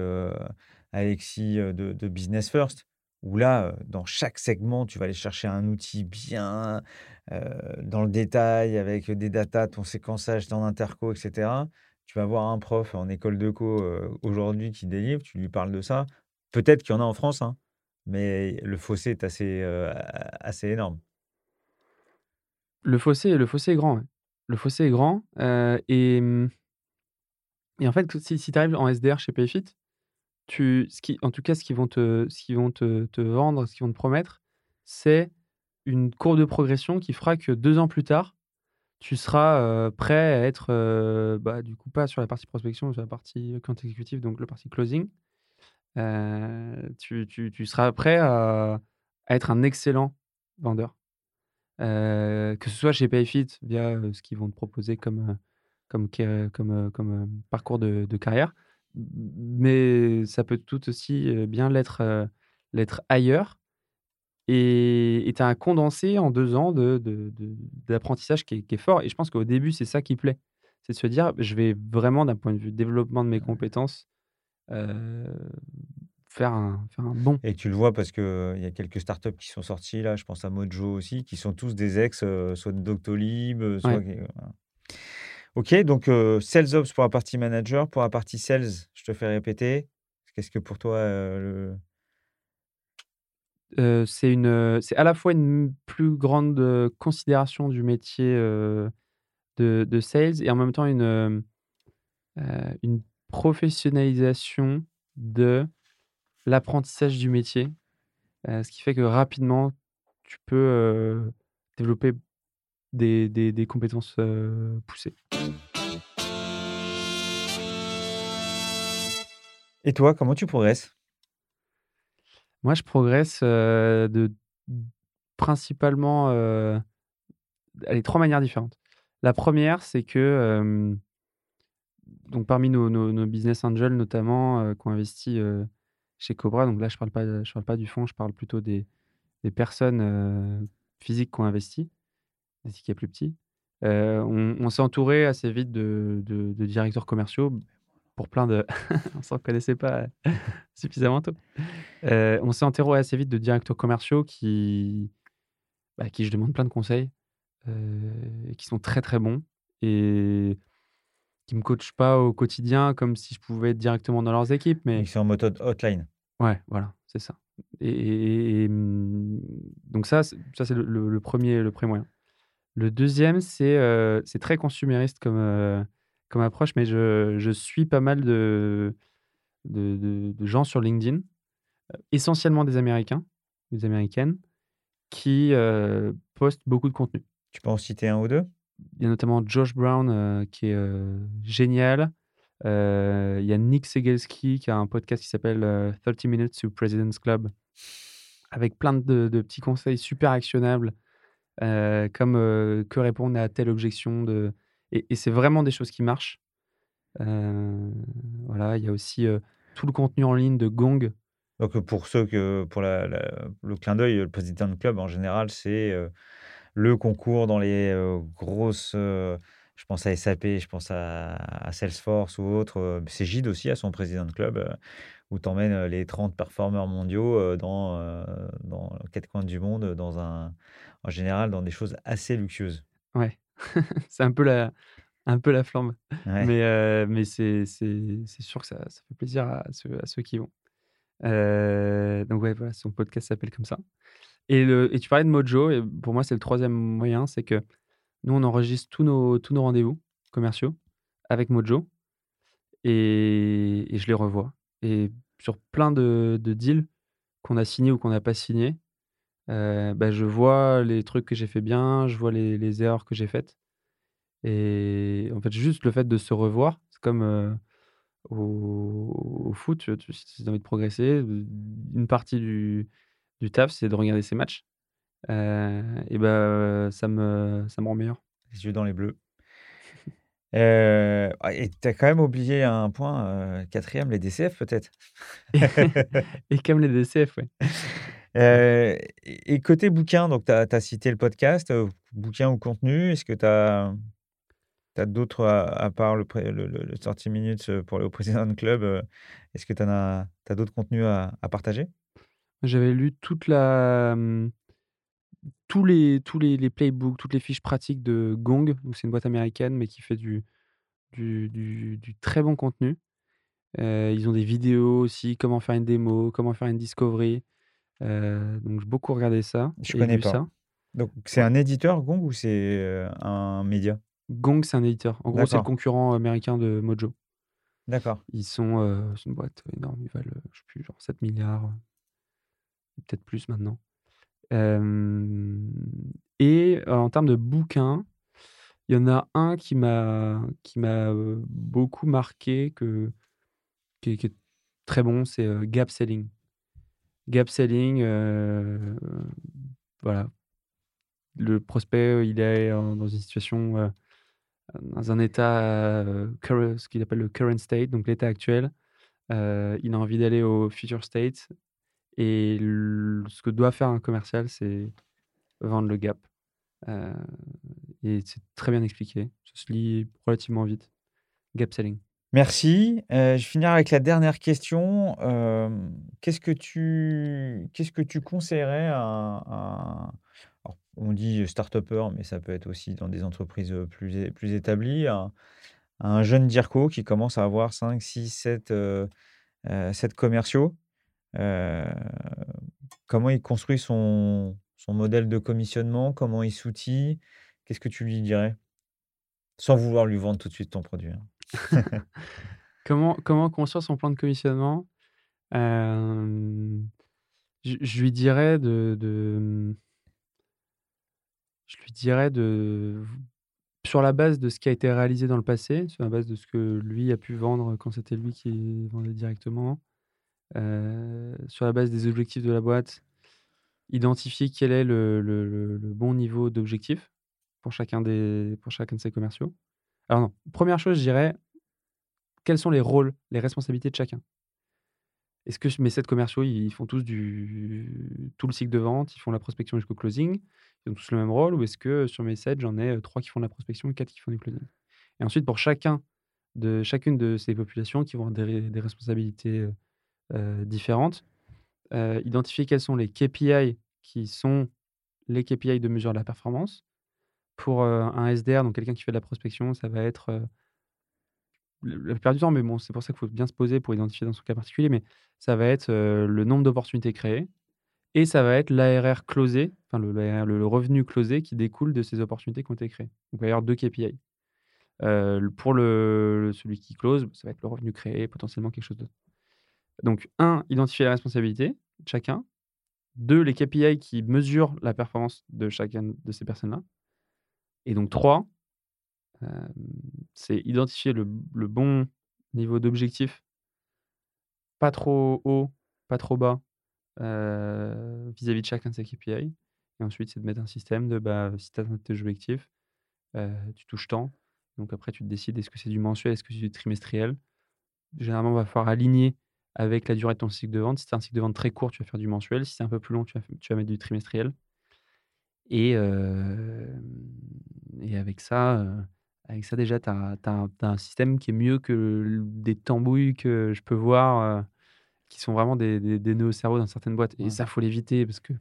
Alexis, de Business First, où là, dans chaque segment, tu vas aller chercher un outil bien, dans le détail avec des datas, ton séquençage, ton interco et cetera. Tu vas voir un prof en école de co, aujourd'hui qui délivre, tu lui parles de ça, Peut-être qu'il y en a en France, hein, mais le fossé est assez, assez énorme. Le fossé le fossé est grand. Le fossé est grand, heu et mmh et en fait, si tu arrives en SDR chez Payfit, ce en tout cas, ce qu'ils vont te ce vont te vendre, ce qu'ils vont te promettre, c'est une courbe de progression qui fera que 2 ans plus tard, tu seras, heu, prêt à être, heu, bah, du coup, pas sur la partie prospection, sur la partie account exécutif, donc la partie closing. Tu tu tu seras prêt à être un excellent vendeur. Que ce soit chez Payfit via, ce qu'ils vont te proposer comme, comme heu, parcours de de carrière, mais ça peut tout aussi, bien l'être, l'être ailleurs et tu as un condensé en 2 ans de de de d'apprentissage qui est qui est fort et je pense qu'au début, c'est ça qui plaît. C'est de se dire: «Je vais vraiment d'un point de vue développement de mes compétences, faire un faire un bond». Et tu le vois parce qu'il y a quelques startups qui sont sorties là, je pense à Mojo aussi, qui sont tous des ex, heu, soit de Doctolib, heu, soit Ouais. voilà. OK, donc heu, sales ops pour la partie manager. Pour la partie sales, je te fais répéter. Qu'est-ce que pour toi, le c'est une, heu, c'est à la fois une plus grande, considération du métier, de de sales et en même temps une, une professionnalisation de l'apprentissage du métier. Heu, ce qui fait que rapidement, tu peux, heu, développer des des des compétences, heu, poussées. Et toi, comment tu progresses? Moi, je progresse, de principalement, allez, 3 manières différentes. La première, c'est que, donc parmi nos nos nos business angels notamment, qui ont investi, chez Cobra, donc là, je parle pas parle pas du fonds, je parle plutôt des des personnes, heu, physiques qui ont investi, des tickets plus petits. Heu, on on s'est entouré assez vite de de directeurs commerciaux pour plein de on s'en connaissait pas suffisamment tôt. Heu, on s'est entouré assez vite de directeurs commerciaux qui, bah, qui je demande plein de conseils, et qui sont très, très bons et qui me coachent pas au quotidien comme si je pouvais être directement dans leurs équipes, mais Ils sont en méthode hotline. Ouais, voilà, c'est ça et et et mmh, donc ça, c'est ça, c'est le le le 1er le 1er moyen. Le 2e, c'est, heu, c'est très consumériste comme, heu, comme approche, mais je je suis pas mal de de de de gens sur LinkedIn, heu, essentiellement des Américains, des Américaines, qui, postent beaucoup de contenu. Tu peux en citer 1 ou 2? Il y a notamment Josh Brown, qui est, génial. Heu, il y a Nick Cegelski qui a un podcast qui s'appelle, heu, «30 Minutes to President's Club» avec plein de de petits conseils super actionnables, heu, comme, que répondre à telle objection de et c'est vraiment des choses qui marchent. Voilà, il y a aussi, tout le contenu en ligne de Gong. Donc, pour ceux que pour le clin d'œil, le President's Club en général, c'est, le concours dans les, grosses, je pense à SAP, je pense à à Salesforce ou autre, heu, Cegid aussi a son President's Club, heu, où tu emmènes, heu, les 30 performeurs mondiaux, dans, dans 4 coins du monde, dans un en général, dans des choses assez luxueuses. Ouais, c'est un peu la un peu la flambe, Ouais. mais c'est c'est c'est sûr que ça ça fait plaisir à ceux à ceux qui vont. Donc ouais, voilà, son podcast s'appelle comme ça et le et tu parlais de Mojo et pour moi, c'est le 3e moyen, c'est que nous, on enregistre tous nos rendez-vous commerciaux avec Mojo et je les revois. Et sur plein de de deals qu'on a signés ou qu'on n'a pas signés, heu, bah, je vois les trucs que j'ai fait bien, je vois les erreurs que j'ai faites. Et en fait, juste le fait de se revoir, c'est comme, heu, au foot, si tu as envie de progresser, une partie du du taf, c'est de regarder ses matchs, heu et bah, ça me ça me rend meilleur. Les yeux dans les bleus. Heu, ah et tu as quand même oublié un point, heu, 4e, les DCF peut-être? Et comme les DCF. Heu et côté bouquin, donc tu as cité le podcast, bouquin ou contenu, est-ce que tu as d'autres à à part le le le le 30 minutes, pour aller au President's Club, est-ce que tu as as d'autres contenus à à partager? J'avais lu toute la, mmh, tous les tous les les playbooks, toutes les fiches pratiques de Gong, c'est une boîte américaine, mais qui fait du du du du très bon contenu. Euh, ils ont des vidéos aussi, comment faire une démo, comment faire une discovery. Euh, donc j'ai beaucoup regardé ça Je connais pas. ça. Donc, c'est un éditeur, Gong, ou c'est euh, un média? Gong, c'est un éditeur. En gros, c'est le concurrent américain de Mojo. d'accord. Ils sont, euh, une boîte énorme, ils valent, je sais plus, genre 7 milliards, peut-être plus maintenant. Et en termes de bouquins, il y en a un qui m'a qui m'a beaucoup marqué, que, qui, est, très bon, c'est Gap Selling. Gap Selling, voilà. Le prospect, il est dans une situation, dans un état, euh, ce qu'il appelle le current state, donc l'état actuel. Il a envie d'aller au future state. Et ce que doit faire un commercial, c'est vendre le gap. Euh, et c'est très bien expliqué. Ça se lit relativement vite. Gap selling. Merci. Euh, je finirai avec la dernière question. Euh, qu'est-ce que tu, qu'est-ce que tu conseillerais à, on dit start-upper, mais ça peut être aussi dans des entreprises plus, é- plus établies, à, à un jeune DIRCO qui commence à avoir 5, 6, 7, euh, euh, 7 commerciaux? Euh, comment il construit son, son modèle de commissionnement? Comment il s'outille? Qu'est-ce que tu lui dirais? Sans vouloir lui vendre tout de suite ton produit. hein. Comment, comment construire son plan de commissionnement? Je, je lui dirais de, de- je lui dirais de sur la base de ce qui a été réalisé dans le passé, sur la base de ce que lui a pu vendre quand c'était lui qui vendait directement, euh, sur la base des objectifs de la boîte, identifier quel est le, bon niveau d'objectif pour chacun pour chacun de ses commerciaux. Alors non, première chose, je dirais quels sont les rôles, les responsabilités de chacun? Est-ce que mes 7 commerciaux, ils font tous du tout le cycle de vente, ils font la prospection jusqu'au closing, ils ont tous le même rôle ou est-ce que sur mes 7, j'en ai, heu, 3 qui font de la prospection et 4 qui font du closing? Et ensuite pour chacun de chacune de ces populations qui vont avoir des responsabilités, heu, différentes, heu, identifier quels sont les KPI qui sont les KPI de mesure de la performance. Pour, heu, un SDR, donc quelqu'un qui fait de la prospection, ça va être, la plupart du temps, mais bon, c'est pour ça qu'il faut bien se poser pour identifier dans son cas particulier, mais ça va être, le nombre d'opportunités créées et ça va être l'ARR closé, enfin le revenu closé qui découle de ces opportunités qui ont été créées. Donc il va y avoir 2 KPI. Pour le celui qui close, ça va être le revenu créé, potentiellement quelque chose d'autre. Donc un, identifier la responsabilité de chacun. 2, les KPI qui mesurent la performance de chacune de ces personnes-là. Et donc 3, hem, c'est identifier le bon niveau d'objectif Pas trop haut, pas trop bas, vis-à-vis de chacun de ces KPI et ensuite, c'est de mettre un système de, bah, si tu atteins tes objectifs, tu touches tant. Donc après, tu te décides, est-ce que c'est du mensuel, est-ce que c'est du trimestriel? Généralement, il va falloir aligner avec la durée de ton cycle de vente. Si c'est un cycle de vente très court, tu vas faire du mensuel. Si c'est un peu plus long, tu vas f tu vas mettre du trimestriel et hem et avec ça, heu, avec ça déjà, tu as un système qui est mieux que des tambouilles que je peux voir, heu qui sont vraiment des des des nœuds au cerveau dans certaines boîtes et Ouais. ça, faut l'éviter parce que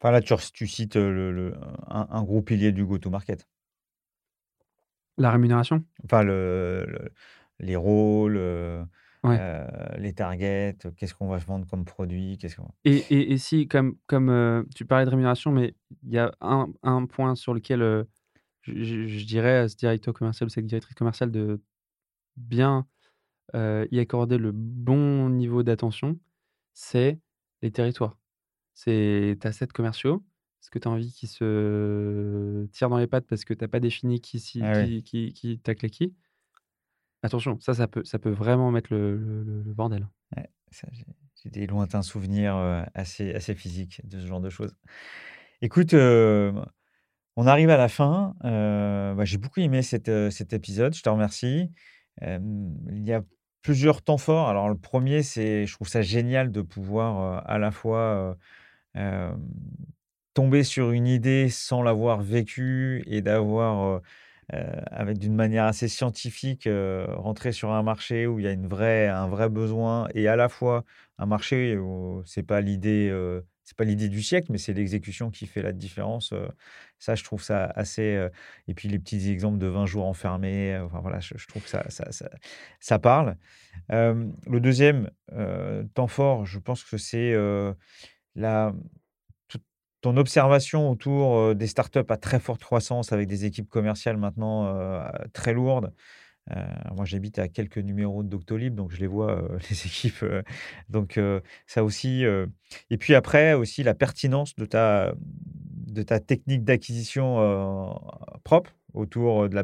Enfin, là, tu, cites euh, le, le- un, un gros pilier du go-to-market. la rémunération? Enfin, le, le- les rôles, euh, ouais euh, les targets, qu'est-ce qu'on va vendre comme produit, qu'est-ce qu'on... et et et si comme comme, heu, tu parlais de rémunération, mais il y a un un point sur lequel, je je je dirais à ce directeur commercial ou cette directrice commerciale de bien, y accorder le bon niveau d'attention, c'est les territoires. C'est as 7 commerciaux, est-ce que tu as envie qu'ils se tirent dans les pattes parce que tu as pas défini qui si Ah oui, qui qui qui tacle qui? Attention, ça, ça peut ça peut vraiment mettre le bordel. j'ai des lointains souvenirs euh, assez, assez physiques de ce genre de choses. Écoute, euh, on arrive à la fin. Euh, bah, j'ai beaucoup aimé cet, épisode, je te remercie. Il y a plusieurs temps forts. Alors, le premier, c'est, je trouve ça génial de pouvoir à la fois tomber sur une idée sans l'avoir vécue et d'avoir, heu, avec d'une manière assez scientifique, heu, rentrer sur un marché où il y a une vraie un vrai besoin et à la fois un marché où c'est pas l'idée, heu, c'est pas l'idée du siècle, mais c'est l'exécution qui fait la différence. ça, je trouve ça assez. et puis les petits exemples de 20 jours enfermés, enfin voilà, je, trouve que ça, ça, ça, parle. le deuxième temps fort, je pense que c'est la ton observation autour des startups à très forte croissance avec des équipes commerciales maintenant très lourdes. moi, j'habite à quelques numéros de Doctolib, donc je les vois, les équipes. donc, ça aussi. et puis après, aussi la pertinence de ta, de ta technique d'acquisition propre autour de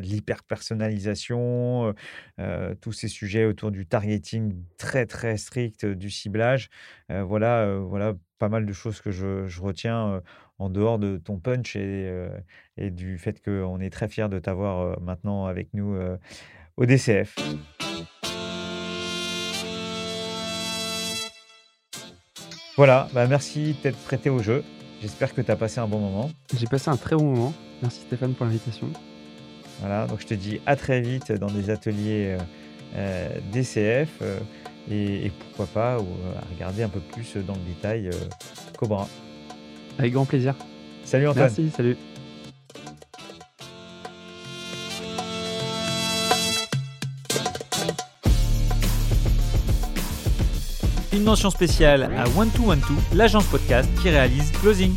l'hyper-personnalisation, tous ces sujets autour du targeting très, très strict, du ciblage. voilà, voilà pas mal de choses que je, retiens en dehors de ton punch et, et du fait qu'on est très fiers de t'avoir maintenant avec nous au DCF. Voilà, bah merci d'être prêté au jeu. J'espère que tu as passé un bon moment. J'ai passé un très bon moment. Merci Stéphane pour l'invitation. Voilà, donc je te dis à très vite dans des ateliers euh, euh, DCF euh, et, pourquoi pas à regarder un peu plus dans le détail Cobra. Avec grand plaisir. Salut Antoine. Merci, salut. Une mention spéciale à One 2 One l'agence podcast qui réalise Closing.